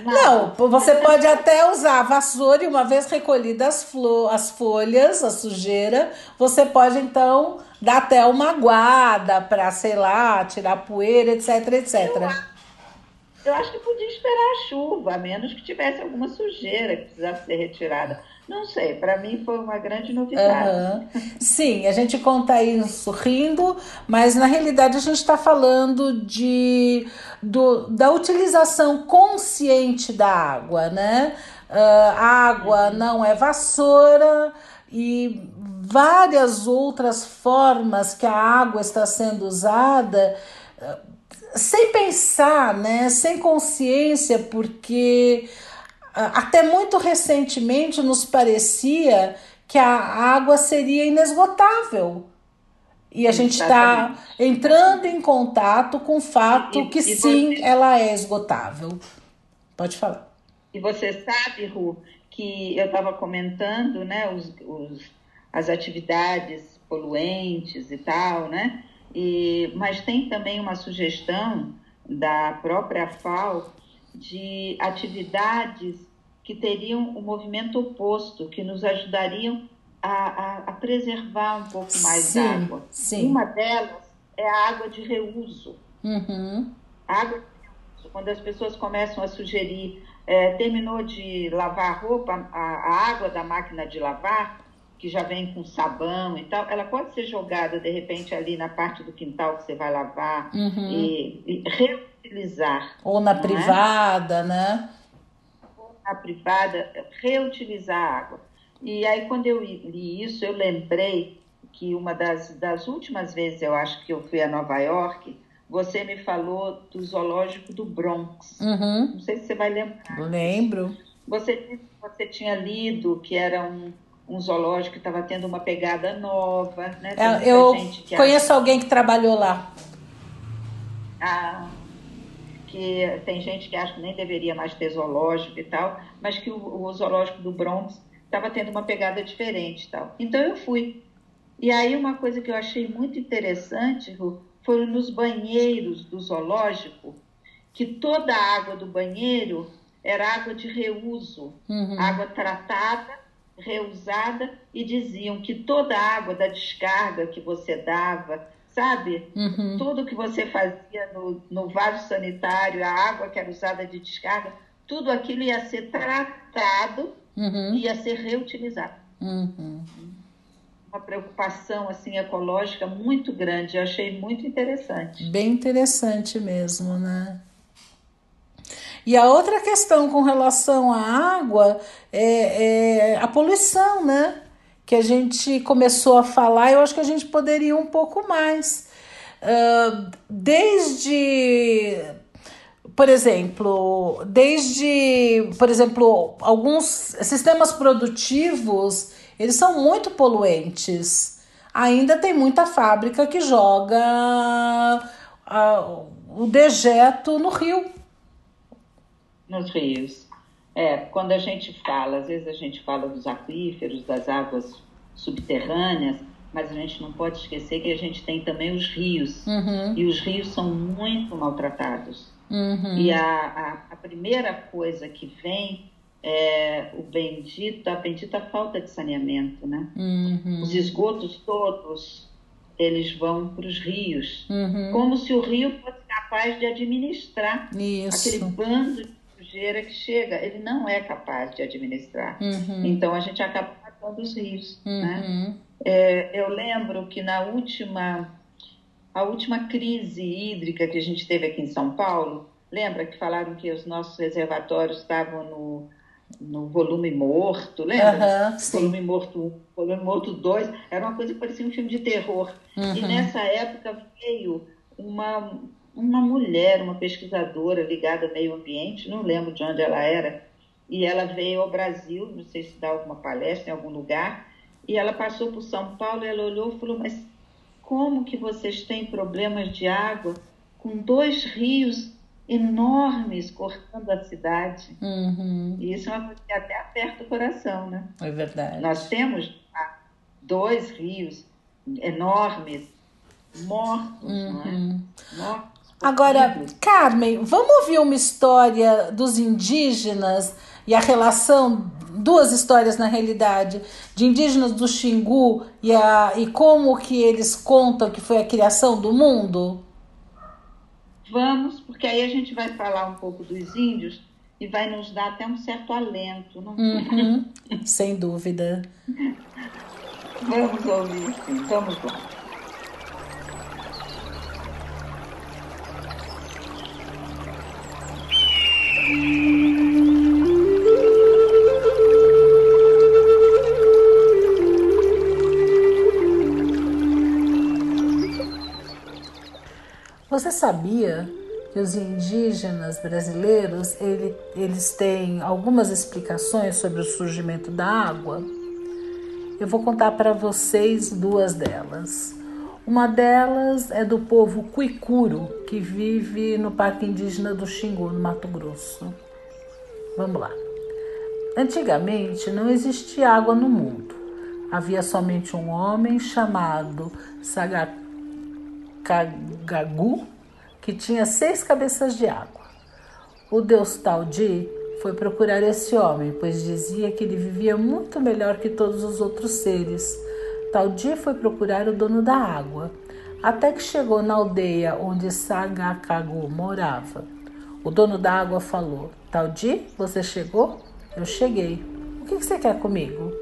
Não, você pode até usar a vassoura e uma vez recolhidas as, as folhas, a sujeira, você pode então dar até uma guarda para, sei lá, tirar poeira, etc, etc. Eu, eu acho que podia esperar a chuva, a menos que tivesse alguma sujeira que precisasse ser retirada. Não sei, para mim foi uma grande novidade. Uhum. Sim, a gente conta isso rindo, mas na realidade a gente está falando de, do, da utilização consciente da água, né? Uh, a água não é vassoura e várias outras formas que a água está sendo usada uh, sem pensar, né? Sem consciência, porque até muito recentemente nos parecia que a água seria inesgotável. E a gente está entrando em contato com o fato e, que e sim, você... ela é esgotável. Pode falar. E você sabe, Ru, que eu estava comentando né, os, os, as atividades poluentes e tal, né? E, mas tem também uma sugestão da própria FAO de atividades que teriam o um movimento oposto, que nos ajudariam a, a, a preservar um pouco mais sim, água. Sim. Uma delas é a água de reuso. Uhum. água de reuso, quando as pessoas começam a sugerir, é, terminou de lavar a roupa, a, a água da máquina de lavar, que já vem com sabão e tal, ela pode ser jogada de repente ali na parte do quintal que você vai lavar uhum. e, e, reutilizar. Ou na é? privada, é? né? Na privada, reutilizar a água. E aí, quando eu li isso, eu lembrei que uma das, das últimas vezes, eu acho que eu fui a Nova York, você me falou do zoológico do Bronx. Uhum. Não sei se você vai lembrar. Lembro. Você, você tinha lido que era um um zoológico que estava tendo uma pegada nova, né? É, eu conheço acha... alguém que trabalhou lá. Ah, que tem gente que acha que nem deveria mais ter zoológico e tal, mas que o, o zoológico do Bronx estava tendo uma pegada diferente e tal. Então eu fui. E aí uma coisa que eu achei muito interessante foram nos banheiros do zoológico, que toda a água do banheiro era água de reuso, uhum. água tratada reusada e diziam que toda a água da descarga que você dava, sabe? Uhum. Tudo que você fazia no, no vaso sanitário, a água que era usada de descarga, tudo aquilo ia ser tratado uhum. e ia ser reutilizado. Uhum. Uma preocupação assim ecológica muito grande, eu achei muito interessante. Bem interessante mesmo, né? E a outra questão com relação à água é, é a poluição, né? Que a gente começou a falar, eu acho que a gente poderia um pouco mais. Desde por exemplo, desde, por exemplo, alguns sistemas produtivos, eles são muito poluentes. Ainda tem muita fábrica que joga uh, o dejeto no rio nos rios. É, quando a gente fala, às vezes a gente fala dos aquíferos, das águas subterrâneas, mas a gente não pode esquecer que a gente tem também os rios. Uhum. E os rios são muito maltratados. Uhum. E a, a, a, primeira coisa que vem é o bendito, a bendita falta de saneamento, né? Uhum. Os esgotos todos, eles vão para os rios. Uhum. Como se o rio fosse capaz de administrar Isso. aquele bando de sujeira que chega, ele não é capaz de administrar. Uhum. Então a gente acaba matando os rios. Uhum. Né? É, eu lembro que na última, a última crise hídrica que a gente teve aqui em São Paulo, lembra que falaram que os nossos reservatórios estavam no, no volume morto, lembra? Uhum, volume morto 1, volume morto 2, era uma coisa que parecia um filme de terror. Uhum. E nessa época veio uma uma mulher, uma pesquisadora ligada ao meio ambiente, não lembro de onde ela era, e ela veio ao Brasil, não sei se dá alguma palestra em algum lugar, e ela passou por São Paulo e ela olhou e falou, mas como que vocês têm problemas de água com dois rios enormes cortando a cidade? Uhum. E isso é uma coisa que até aperta o coração, né? É verdade. Nós temos dois rios enormes mortos, uhum. não é? Uhum. Mortos Agora, Carmen, vamos ouvir uma história dos indígenas e a relação, duas histórias na realidade, de indígenas do Xingu e, a, e como que eles contam que foi a criação do mundo? Vamos, porque aí a gente vai falar um pouco dos índios e vai nos dar até um certo alento. Não? Uhum, sem dúvida. Vamos ouvir, sim. Vamos lá. Você sabia que os indígenas brasileiros ele, eles têm algumas explicações sobre o surgimento da água? Eu vou contar para vocês duas delas. Uma delas é do povo Cuicuro, que vive no Parque Indígena do Xingu, no Mato Grosso. Vamos lá. Antigamente não existia água no mundo. Havia somente um homem chamado Sagacagagu que tinha seis cabeças de água. O deus Taudi foi procurar esse homem, pois dizia que ele vivia muito melhor que todos os outros seres. Taudi foi procurar o dono da água, até que chegou na aldeia onde Sagakagu morava. O dono da água falou: Taudi, você chegou? Eu cheguei. O que você quer comigo?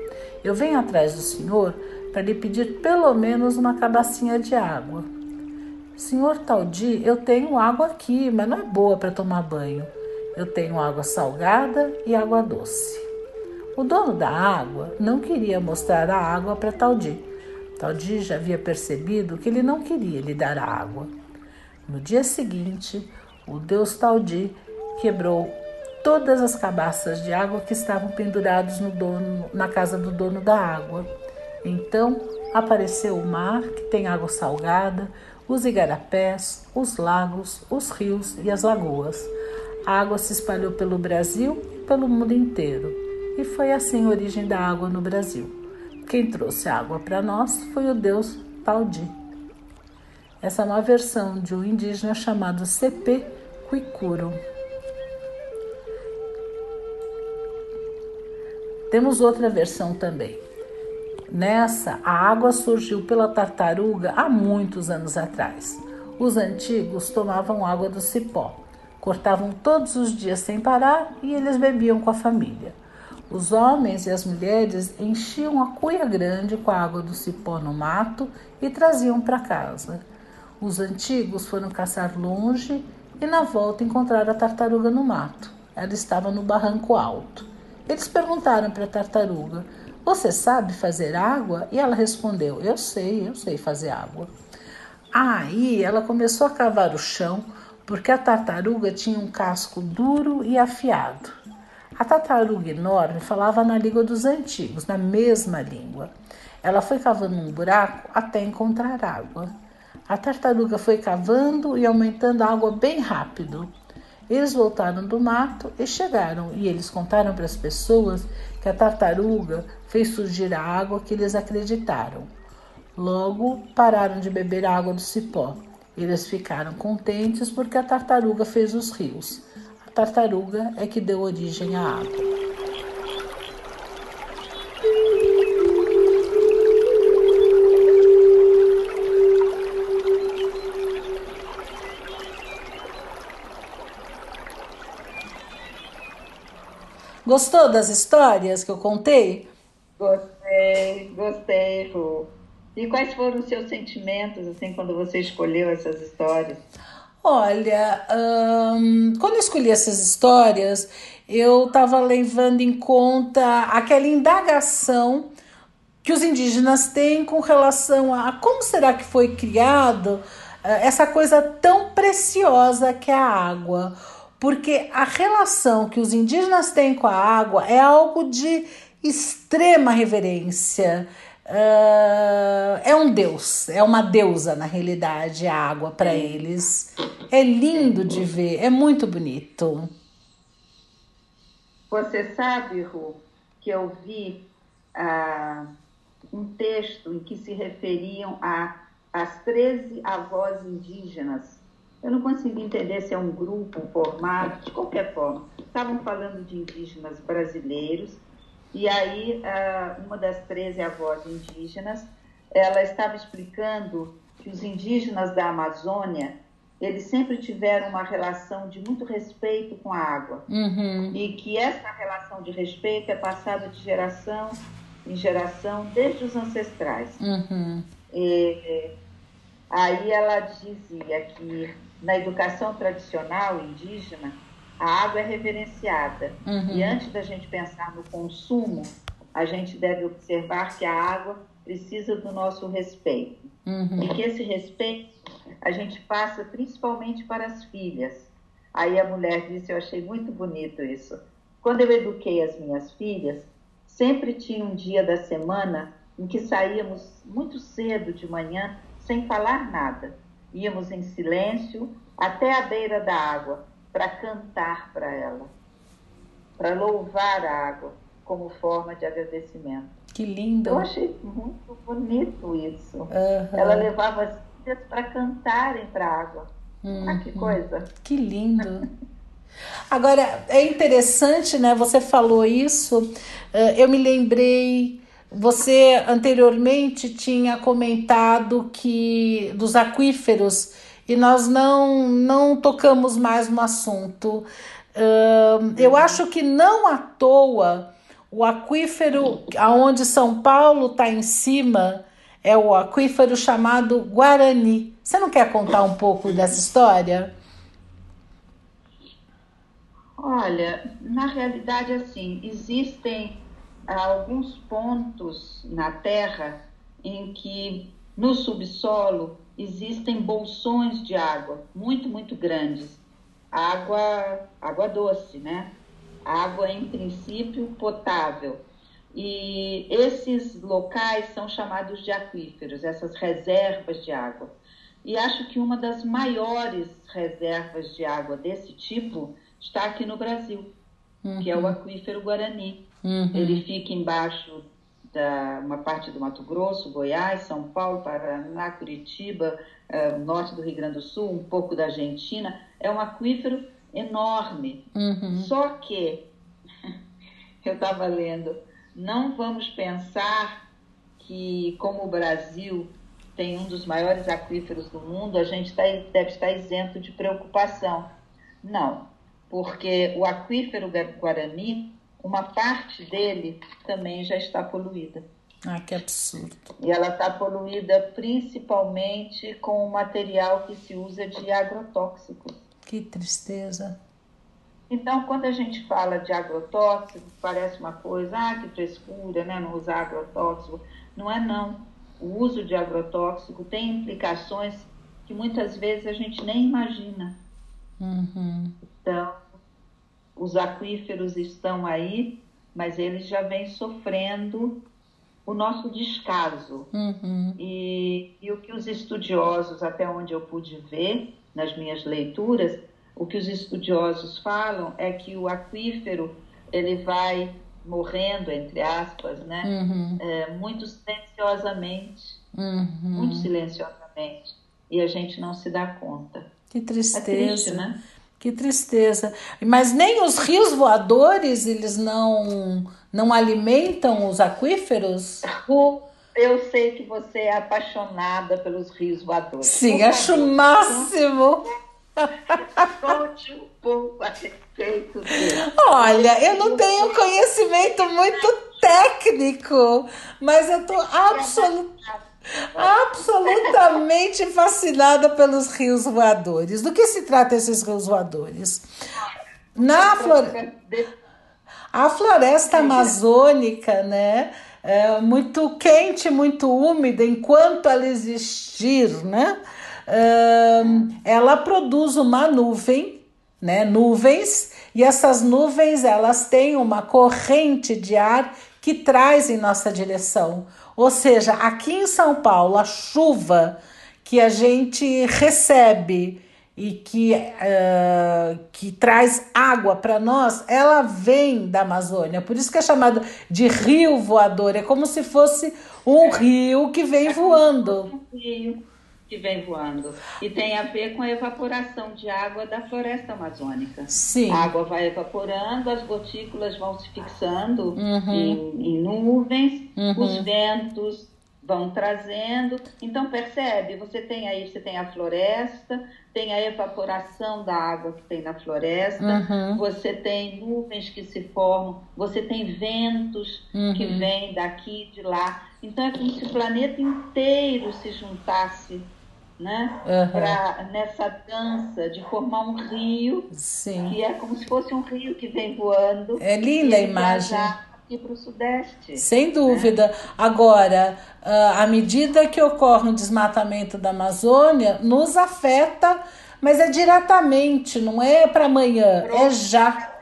Eu venho atrás do senhor para lhe pedir pelo menos uma cabacinha de água. Senhor Taldi, eu tenho água aqui, mas não é boa para tomar banho. Eu tenho água salgada e água doce. O dono da água não queria mostrar a água para Taldi. Taldi já havia percebido que ele não queria lhe dar a água. No dia seguinte, o deus Taldi quebrou todas as cabaças de água que estavam penduradas na casa do dono da água. Então apareceu o mar, que tem água salgada, os igarapés, os lagos, os rios e as lagoas. A água se espalhou pelo Brasil e pelo mundo inteiro, e foi assim a origem da água no Brasil. Quem trouxe a água para nós foi o deus Taudi. Essa é uma versão de um indígena chamado CP Cuicuro. Temos outra versão também. Nessa, a água surgiu pela tartaruga há muitos anos atrás. Os antigos tomavam água do cipó, cortavam todos os dias sem parar e eles bebiam com a família. Os homens e as mulheres enchiam a cuia grande com a água do cipó no mato e traziam para casa. Os antigos foram caçar longe e na volta encontraram a tartaruga no mato. Ela estava no barranco alto. Eles perguntaram para a tartaruga: você sabe fazer água? E ela respondeu: Eu sei, eu sei fazer água. Aí ela começou a cavar o chão, porque a tartaruga tinha um casco duro e afiado. A tartaruga enorme falava na língua dos antigos, na mesma língua. Ela foi cavando um buraco até encontrar água. A tartaruga foi cavando e aumentando a água bem rápido. Eles voltaram do mato e chegaram, e eles contaram para as pessoas que a tartaruga fez surgir a água que eles acreditaram. Logo pararam de beber a água do cipó. Eles ficaram contentes porque a tartaruga fez os rios. Tartaruga é que deu origem à água. Gostou das histórias que eu contei? Gostei, gostei, Ru. E quais foram os seus sentimentos, assim, quando você escolheu essas histórias? Olha, hum, quando eu escolhi essas histórias, eu estava levando em conta aquela indagação que os indígenas têm com relação a como será que foi criado essa coisa tão preciosa que é a água porque a relação que os indígenas têm com a água é algo de extrema reverência. Uh, é um deus, é uma deusa na realidade, a água para eles. É lindo de ver, é muito bonito. Você sabe, Ru, que eu vi uh, um texto em que se referiam às 13 avós indígenas eu não consegui entender se é um grupo formado, de qualquer forma. Estavam falando de indígenas brasileiros, e aí uma das 13 avós indígenas, ela estava explicando que os indígenas da Amazônia eles sempre tiveram uma relação de muito respeito com a água. Uhum. E que essa relação de respeito é passada de geração em geração desde os ancestrais. Uhum. E, aí ela dizia que na educação tradicional indígena, a água é reverenciada. Uhum. E antes da gente pensar no consumo, a gente deve observar que a água precisa do nosso respeito. Uhum. E que esse respeito a gente passa principalmente para as filhas. Aí a mulher disse, eu achei muito bonito isso. Quando eu eduquei as minhas filhas, sempre tinha um dia da semana em que saíamos muito cedo de manhã, sem falar nada. Íamos em silêncio até a beira da água para cantar para ela, para louvar a água como forma de agradecimento. Que lindo. Eu achei muito bonito isso. Uhum. Ela levava as filhas para cantarem para a água. Uhum. Ah, que coisa. Que lindo. Agora, é interessante, né? Você falou isso, eu me lembrei. Você anteriormente tinha comentado que dos aquíferos e nós não, não tocamos mais no assunto. eu acho que não à toa o aquífero aonde São Paulo está em cima é o aquífero chamado Guarani. Você não quer contar um pouco dessa história? Olha, na realidade, assim, existem alguns pontos na Terra em que no subsolo existem bolsões de água muito, muito grandes. Água, água doce, né? Água em princípio potável. E esses locais são chamados de aquíferos, essas reservas de água. E acho que uma das maiores reservas de água desse tipo está aqui no Brasil, uhum. que é o aquífero Guarani. Uhum. Ele fica embaixo da uma parte do Mato Grosso, Goiás, São Paulo, Paraná, Curitiba, uh, norte do Rio Grande do Sul, um pouco da Argentina. É um aquífero enorme. Uhum. Só que, eu estava lendo, não vamos pensar que, como o Brasil tem um dos maiores aquíferos do mundo, a gente tá, deve estar isento de preocupação. Não, porque o aquífero Guarani, uma parte dele também já está poluída. Ah, que absurdo. E ela está poluída principalmente com o material que se usa de agrotóxicos. Que tristeza. Então, quando a gente fala de agrotóxico, parece uma coisa, ah, que frescura, né, não usar agrotóxico. Não é não. O uso de agrotóxico tem implicações que muitas vezes a gente nem imagina. Uhum. Então, os aquíferos estão aí, mas eles já vêm sofrendo o nosso descaso. Uhum. E, e o que os estudiosos, até onde eu pude ver nas minhas leituras, o que os estudiosos falam é que o aquífero ele vai morrendo, entre aspas, né? Uhum. É, muito silenciosamente, uhum. muito silenciosamente, e a gente não se dá conta. Que tristeza. É triste, né? Que tristeza. Mas nem os rios voadores, eles não, não alimentam os aquíferos? Eu sei que você é apaixonada pelos rios voadores. Sim, acho o máximo. Conte um pouco a respeito dele. Olha, eu não tenho conhecimento muito técnico, mas eu estou absolutamente absolutamente fascinada pelos rios voadores. Do que se trata esses rios voadores? Na flor... a floresta amazônica, né? É muito quente, muito úmida, enquanto ela existir, né? ela produz uma nuvem, né? Nuvens, e essas nuvens elas têm uma corrente de ar que traz em nossa direção. Ou seja, aqui em São Paulo, a chuva que a gente recebe e que, uh, que traz água para nós, ela vem da Amazônia. Por isso que é chamado de rio voador. É como se fosse um rio que vem voando. Um rio que vem voando. E tem a ver com a evaporação de água da floresta amazônica. Sim. A água vai evaporando, as gotículas vão se fixando uhum. em, em, nuvens, uhum. os ventos vão trazendo. Então percebe, você tem aí, você tem a floresta, tem a evaporação da água que tem na floresta, uhum. você tem nuvens que se formam, você tem ventos uhum. que vêm daqui de lá. Então é como se o planeta inteiro se juntasse né? Uhum. Pra, nessa dança de formar um rio, Sim. que é como se fosse um rio que vem voando. É linda a imagem aqui para o Sudeste. Sem dúvida. Né? Agora, ah, à medida que ocorre um desmatamento da Amazônia, nos afeta, mas é diretamente, não é para amanhã, é já.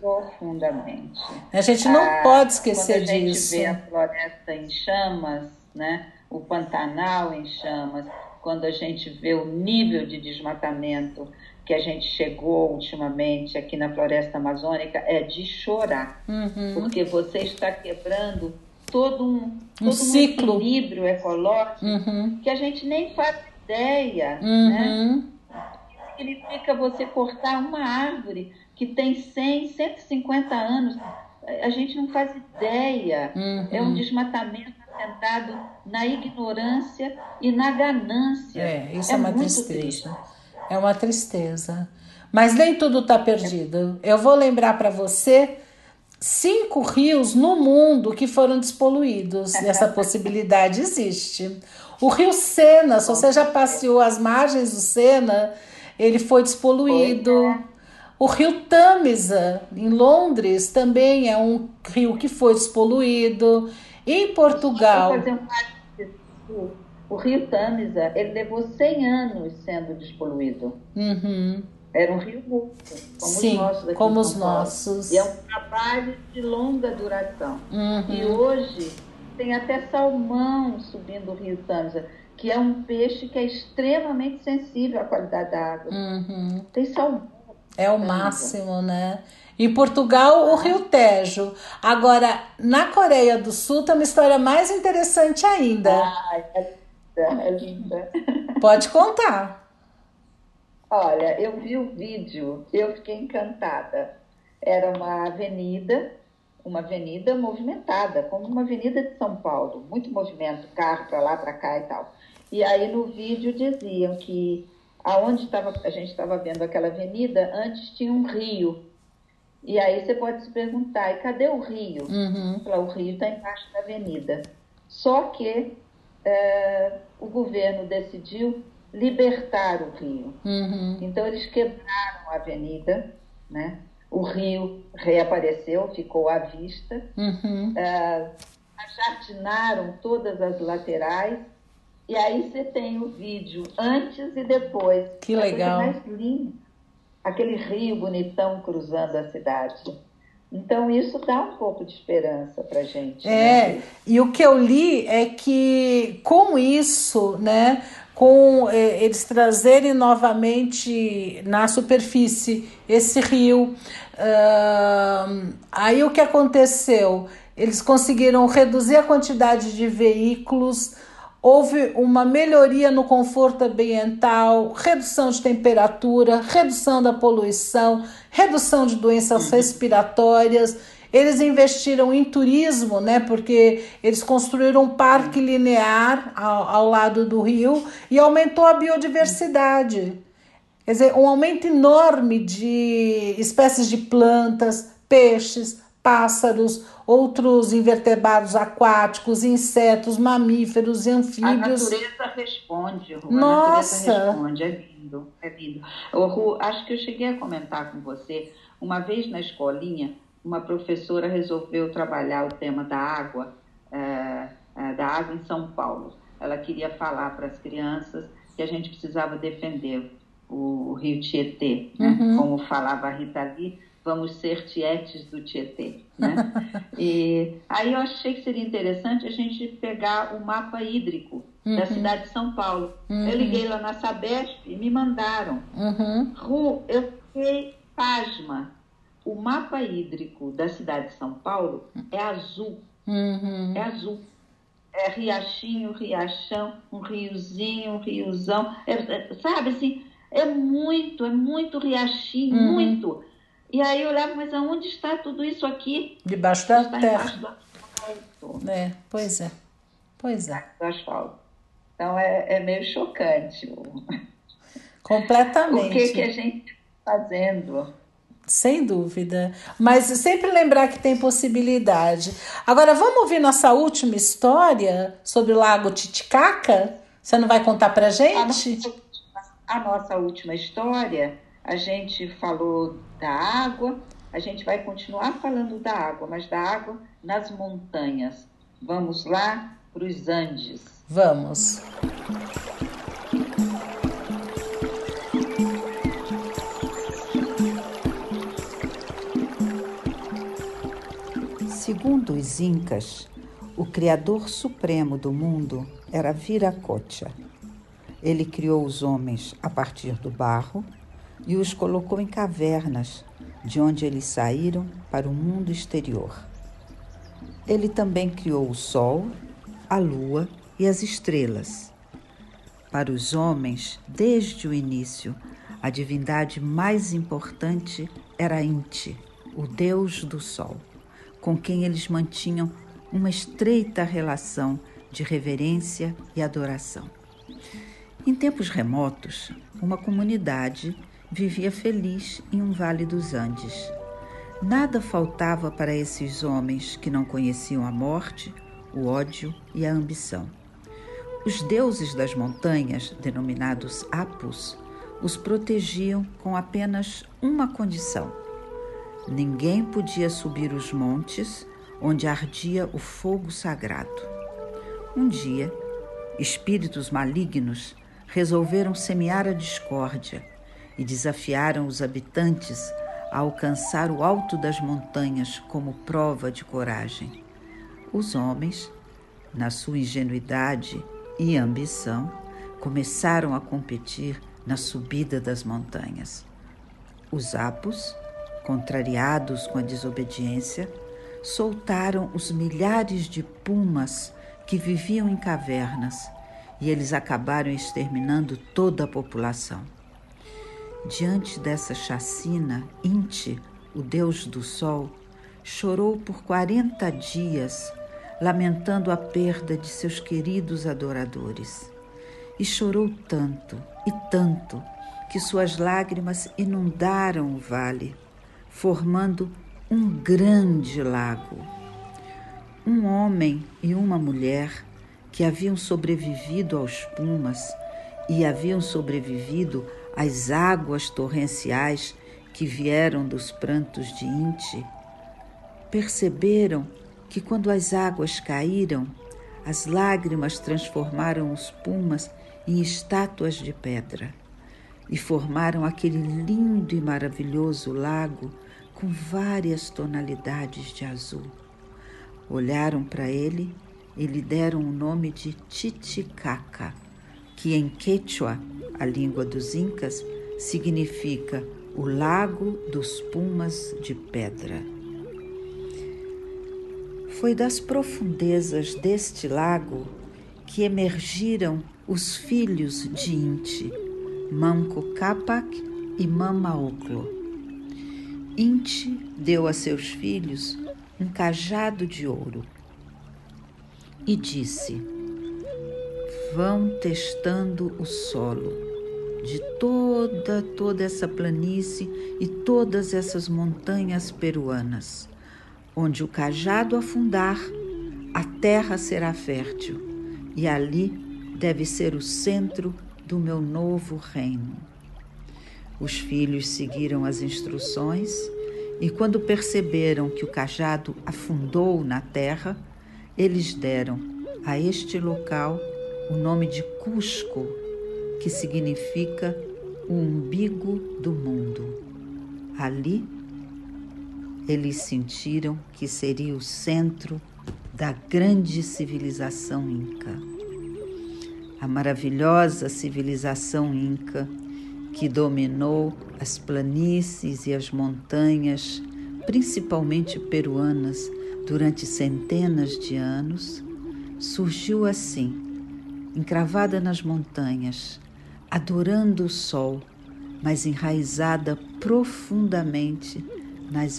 Profundamente. A gente não ah, pode esquecer disso. Quando a gente disso. vê a floresta em chamas, né? o Pantanal em chamas, quando a gente vê o nível de desmatamento que a gente chegou ultimamente aqui na floresta amazônica é de chorar, uhum. porque você está quebrando todo um, todo um, ciclo. Equilíbrio ecológico uhum. que a gente nem faz ideia, uhum. né? Significa você cortar uma árvore que tem 100, 150 anos, a gente não faz ideia. É um uhum. desmatamento assentado na ignorância e na ganância. É, isso é, é uma tristeza. Triste. É uma tristeza. Mas nem tudo está perdido. Eu vou lembrar para você cinco rios no mundo que foram despoluídos. Essa possibilidade existe. O rio Sena, se você já passeou as margens do Sena, ele foi despoluído. É. O rio Tamisa, em Londres, também é um rio que foi despoluído. Em Portugal. Um o rio Tamisa, ele levou 100 anos sendo despoluído. Uhum. Era um rio muito, como Sim, os nossos. Aqui como os nossos. E é um trabalho de longa duração. Uhum. E hoje tem até salmão subindo o rio Tamisa, que é um peixe que é extremamente sensível à qualidade da água. Uhum. Tem salmão. É o máximo, né? Em Portugal, o Rio Tejo. Agora, na Coreia do Sul tem uma história mais interessante ainda. Ah, é linda, é linda. Pode contar. Olha, eu vi o vídeo, eu fiquei encantada. Era uma avenida, uma avenida movimentada, como uma avenida de São Paulo, muito movimento, carro para lá, para cá e tal. E aí no vídeo diziam que aonde tava, a gente estava vendo aquela avenida, antes tinha um rio e aí você pode se perguntar, e cadê o rio? Uhum. o rio está embaixo da avenida. Só que é, o governo decidiu libertar o rio. Uhum. Então eles quebraram a avenida, né? O rio reapareceu, ficou à vista. Uhum. É, ajardinaram todas as laterais. E aí você tem o vídeo antes e depois. Que legal. mais lindo aquele rio bonitão cruzando a cidade. Então, isso dá um pouco de esperança para gente. É, né? e o que eu li é que com isso, né, com eh, eles trazerem novamente na superfície esse rio, uh, aí o que aconteceu? Eles conseguiram reduzir a quantidade de veículos houve uma melhoria no conforto ambiental, redução de temperatura, redução da poluição, redução de doenças uhum. respiratórias. Eles investiram em turismo, né? Porque eles construíram um parque linear ao, ao lado do rio e aumentou a biodiversidade. Quer dizer, um aumento enorme de espécies de plantas, peixes, pássaros, outros invertebrados aquáticos, insetos, mamíferos e anfíbios. A natureza responde, Ru. Nossa! A natureza responde, é lindo, é lindo. Ru, acho que eu cheguei a comentar com você, uma vez na escolinha, uma professora resolveu trabalhar o tema da água, é, é, da água em São Paulo. Ela queria falar para as crianças que a gente precisava defender o, o rio Tietê, né? uhum. como falava a Rita Lee, vamos ser tietes do Tietê. Né? e aí eu achei que seria interessante a gente pegar o mapa hídrico uhum. da cidade de São Paulo. Uhum. Eu liguei lá na Sabesp e me mandaram. Uhum. Ru, eu fiquei pasma. O mapa hídrico da cidade de São Paulo é azul. Uhum. É azul. É riachinho, riachão, um riozinho, um riozão. É, é, sabe assim, é muito, é muito riachinho, uhum. muito. E aí eu olhava, mas aonde está tudo isso aqui? Debaixo da está terra. Debaixo do É, pois é. Pois é. Do asfalto. Então é, é meio chocante. Completamente. O que, que a gente está fazendo? Sem dúvida. Mas sempre lembrar que tem possibilidade. Agora, vamos ouvir nossa última história sobre o Lago Titicaca? Você não vai contar pra gente? A nossa, a nossa última história, a gente falou da água, a gente vai continuar falando da água, mas da água nas montanhas. Vamos lá para os Andes. Vamos. Segundo os Incas, o Criador Supremo do mundo era Viracocha. Ele criou os homens a partir do barro e os colocou em cavernas, de onde eles saíram para o mundo exterior. Ele também criou o sol, a lua e as estrelas. Para os homens, desde o início, a divindade mais importante era Inti, o deus do sol com quem eles mantinham uma estreita relação de reverência e adoração. Em tempos remotos, uma comunidade vivia feliz em um vale dos Andes. Nada faltava para esses homens que não conheciam a morte, o ódio e a ambição. Os deuses das montanhas, denominados Apus, os protegiam com apenas uma condição Ninguém podia subir os montes onde ardia o fogo sagrado. Um dia, espíritos malignos resolveram semear a discórdia e desafiaram os habitantes a alcançar o alto das montanhas como prova de coragem. Os homens, na sua ingenuidade e ambição, começaram a competir na subida das montanhas. Os apos contrariados com a desobediência, soltaram os milhares de pumas que viviam em cavernas e eles acabaram exterminando toda a população. Diante dessa chacina, Inti, o deus do sol, chorou por 40 dias, lamentando a perda de seus queridos adoradores. E chorou tanto e tanto que suas lágrimas inundaram o vale formando um grande lago. Um homem e uma mulher que haviam sobrevivido aos pumas e haviam sobrevivido às águas torrenciais que vieram dos prantos de Inti, perceberam que quando as águas caíram, as lágrimas transformaram os pumas em estátuas de pedra e formaram aquele lindo e maravilhoso lago com várias tonalidades de azul. Olharam para ele e lhe deram o nome de Titicaca, que em Quechua, a língua dos Incas, significa o Lago dos Pumas de Pedra. Foi das profundezas deste lago que emergiram os filhos de Inti, Manco Capac e Mamaoclo Inti deu a seus filhos um cajado de ouro e disse: Vão testando o solo de toda toda essa planície e todas essas montanhas peruanas. Onde o cajado afundar, a terra será fértil, e ali deve ser o centro do meu novo reino. Os filhos seguiram as instruções e, quando perceberam que o cajado afundou na terra, eles deram a este local o nome de Cusco, que significa o umbigo do mundo. Ali, eles sentiram que seria o centro da grande civilização inca. A maravilhosa civilização inca que dominou as planícies e as montanhas, principalmente peruanas, durante centenas de anos, surgiu assim, encravada nas montanhas, adorando o sol, mas enraizada profundamente nas,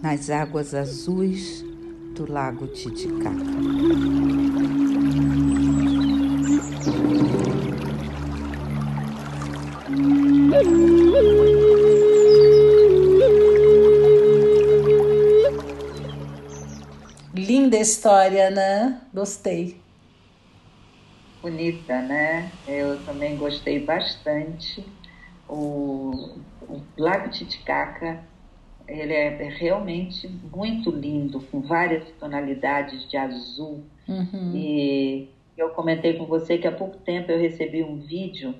nas águas azuis do lago Titicaca. Linda história, né? Gostei. Bonita, né? Eu também gostei bastante. O, o Lago Titicaca, ele é realmente muito lindo, com várias tonalidades de azul. Uhum. E eu comentei com você que há pouco tempo eu recebi um vídeo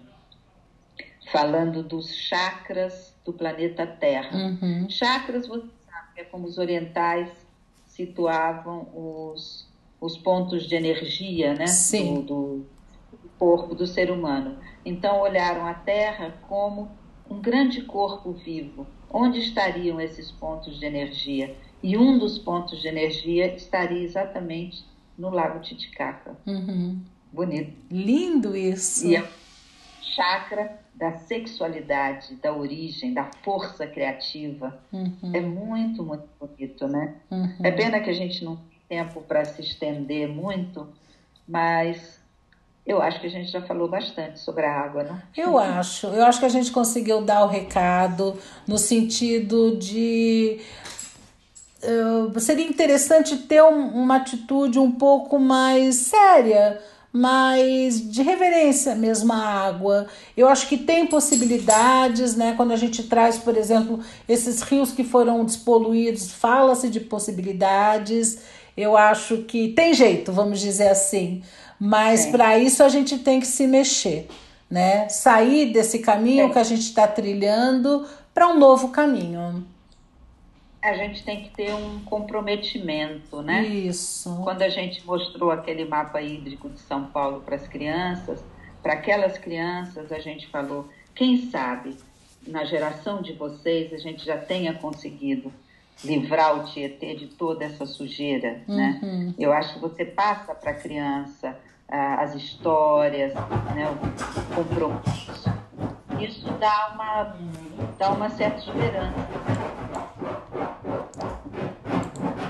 falando dos chakras do planeta Terra. Uhum. Chakras, você sabe, é como os orientais situavam os, os pontos de energia né, do, do, corpo do ser humano. Então, olharam a Terra como um grande corpo vivo. Onde estariam esses pontos de energia? E um dos pontos de energia estaria exatamente no Lago Titicaca. Uhum. Bonito. Lindo isso. E é chakra da sexualidade, da origem, da força criativa. Uhum. É muito, muito bonito, né? Uhum. É pena que a gente não tem tempo para se estender muito, mas eu acho que a gente já falou bastante sobre a água, não? Eu acho. Eu acho que a gente conseguiu dar o recado no sentido de. Uh, seria interessante ter um, uma atitude um pouco mais séria mas de reverência mesmo à água. Eu acho que tem possibilidades, né? Quando a gente traz, por exemplo, esses rios que foram despoluídos, fala-se de possibilidades. Eu acho que tem jeito, vamos dizer assim. Mas para isso a gente tem que se mexer, né? Sair desse caminho é. que a gente está trilhando para um novo caminho a gente tem que ter um comprometimento, né? Isso. Quando a gente mostrou aquele mapa hídrico de São Paulo para as crianças, para aquelas crianças a gente falou, quem sabe na geração de vocês a gente já tenha conseguido livrar o Tietê de toda essa sujeira, né? uhum. né? Eu acho que você passa para a criança as histórias, né, o compromisso. Isso dá uma, dá uma certa esperança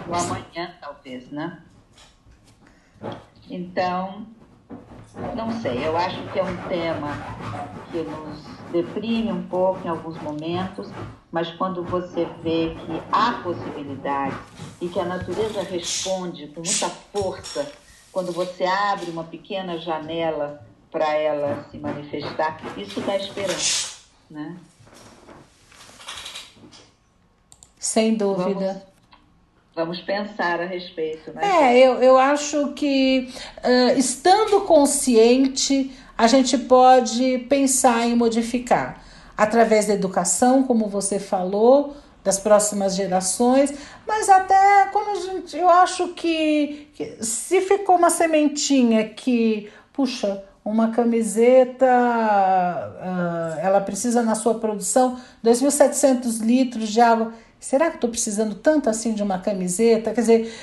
do amanhã, talvez, né? Então, não sei, eu acho que é um tema que nos deprime um pouco em alguns momentos, mas quando você vê que há possibilidades e que a natureza responde com muita força, quando você abre uma pequena janela para ela se manifestar, isso dá esperança, né? Sem dúvida. Vamos vamos pensar a respeito. Né? É, eu, eu acho que uh, estando consciente, a gente pode pensar em modificar através da educação, como você falou, das próximas gerações, mas até quando gente, eu acho que, que se ficou uma sementinha que, puxa, uma camiseta, uh, ela precisa na sua produção 2.700 litros de água Será que estou precisando tanto assim de uma camiseta? Quer dizer,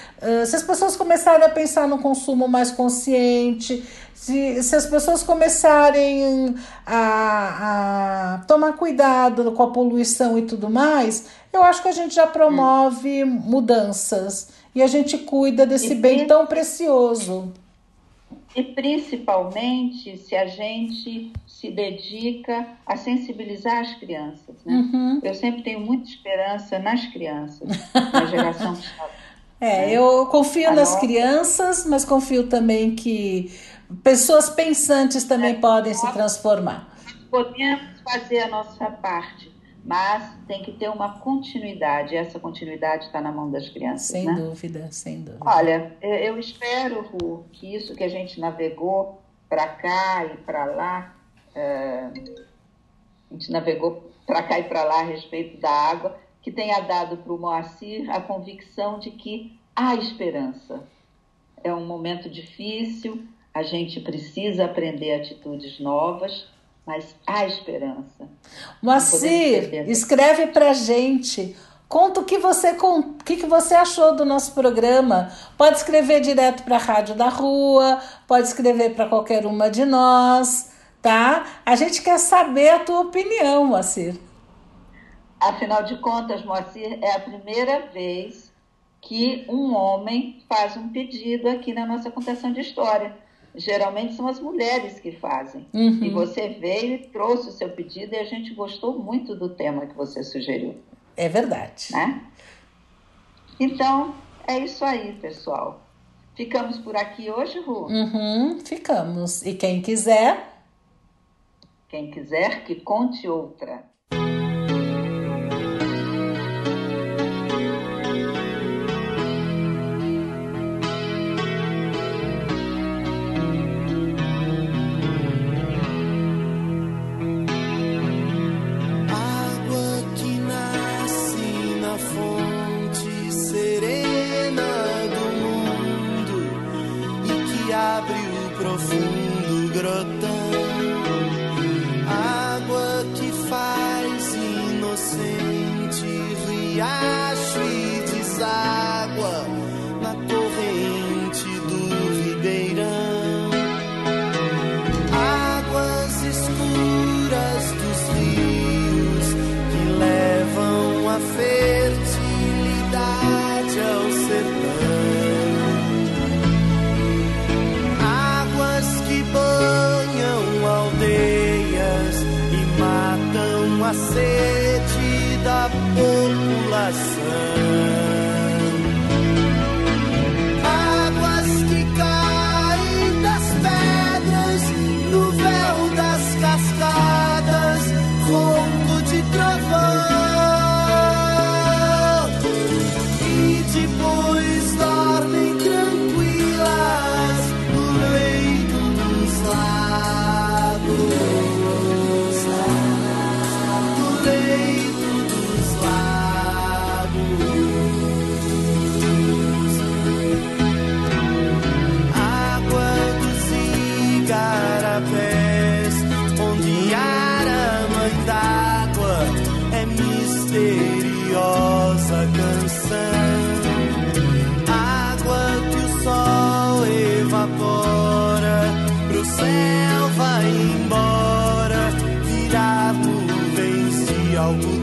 se as pessoas começarem a pensar no consumo mais consciente, se, se as pessoas começarem a, a tomar cuidado com a poluição e tudo mais, eu acho que a gente já promove hum. mudanças e a gente cuida desse bem tão precioso. E principalmente se a gente se dedica a sensibilizar as crianças. Né? Uhum. Eu sempre tenho muita esperança nas crianças, na geração que está. É, né? eu confio a nas nossa... crianças, mas confio também que pessoas pensantes também é, podem se transformar. Podemos fazer a nossa parte mas tem que ter uma continuidade. Essa continuidade está na mão das crianças. Sem né? dúvida, sem dúvida. Olha, eu espero, Ru, que isso que a gente navegou para cá e para lá, é, a gente navegou para cá e para lá a respeito da água, que tenha dado para o Moacir a convicção de que há esperança. É um momento difícil, a gente precisa aprender atitudes novas mas há esperança. Moacir, escreve para gente. Conta o que você, o que, que você achou do nosso programa. Pode escrever direto para a Rádio da Rua, pode escrever para qualquer uma de nós, tá? A gente quer saber a tua opinião, Moacir. Afinal de contas, Moacir, é a primeira vez que um homem faz um pedido aqui na nossa contação de história. Geralmente são as mulheres que fazem. Uhum. E você veio e trouxe o seu pedido e a gente gostou muito do tema que você sugeriu. É verdade. Né? Então, é isso aí, pessoal. Ficamos por aqui hoje, Ru? Uhum, ficamos. E quem quiser. Quem quiser que conte outra. pés, onde a mãe d'água, é misteriosa canção. Água que o sol evapora, pro céu vai embora, virá nuvens de algum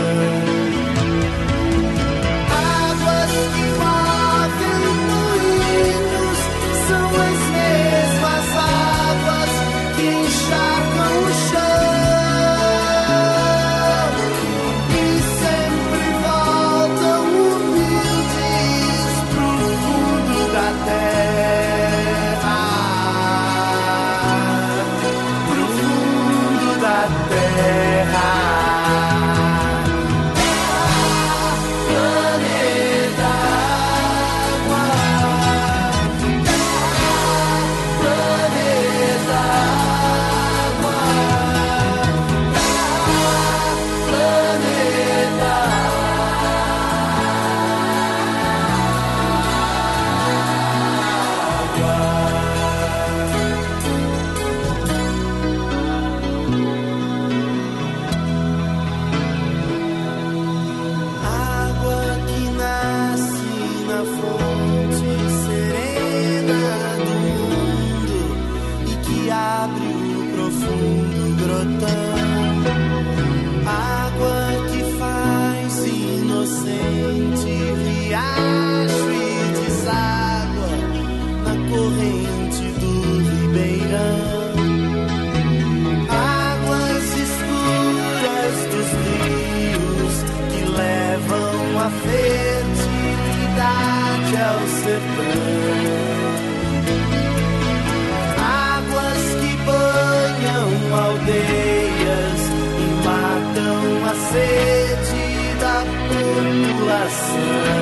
coração.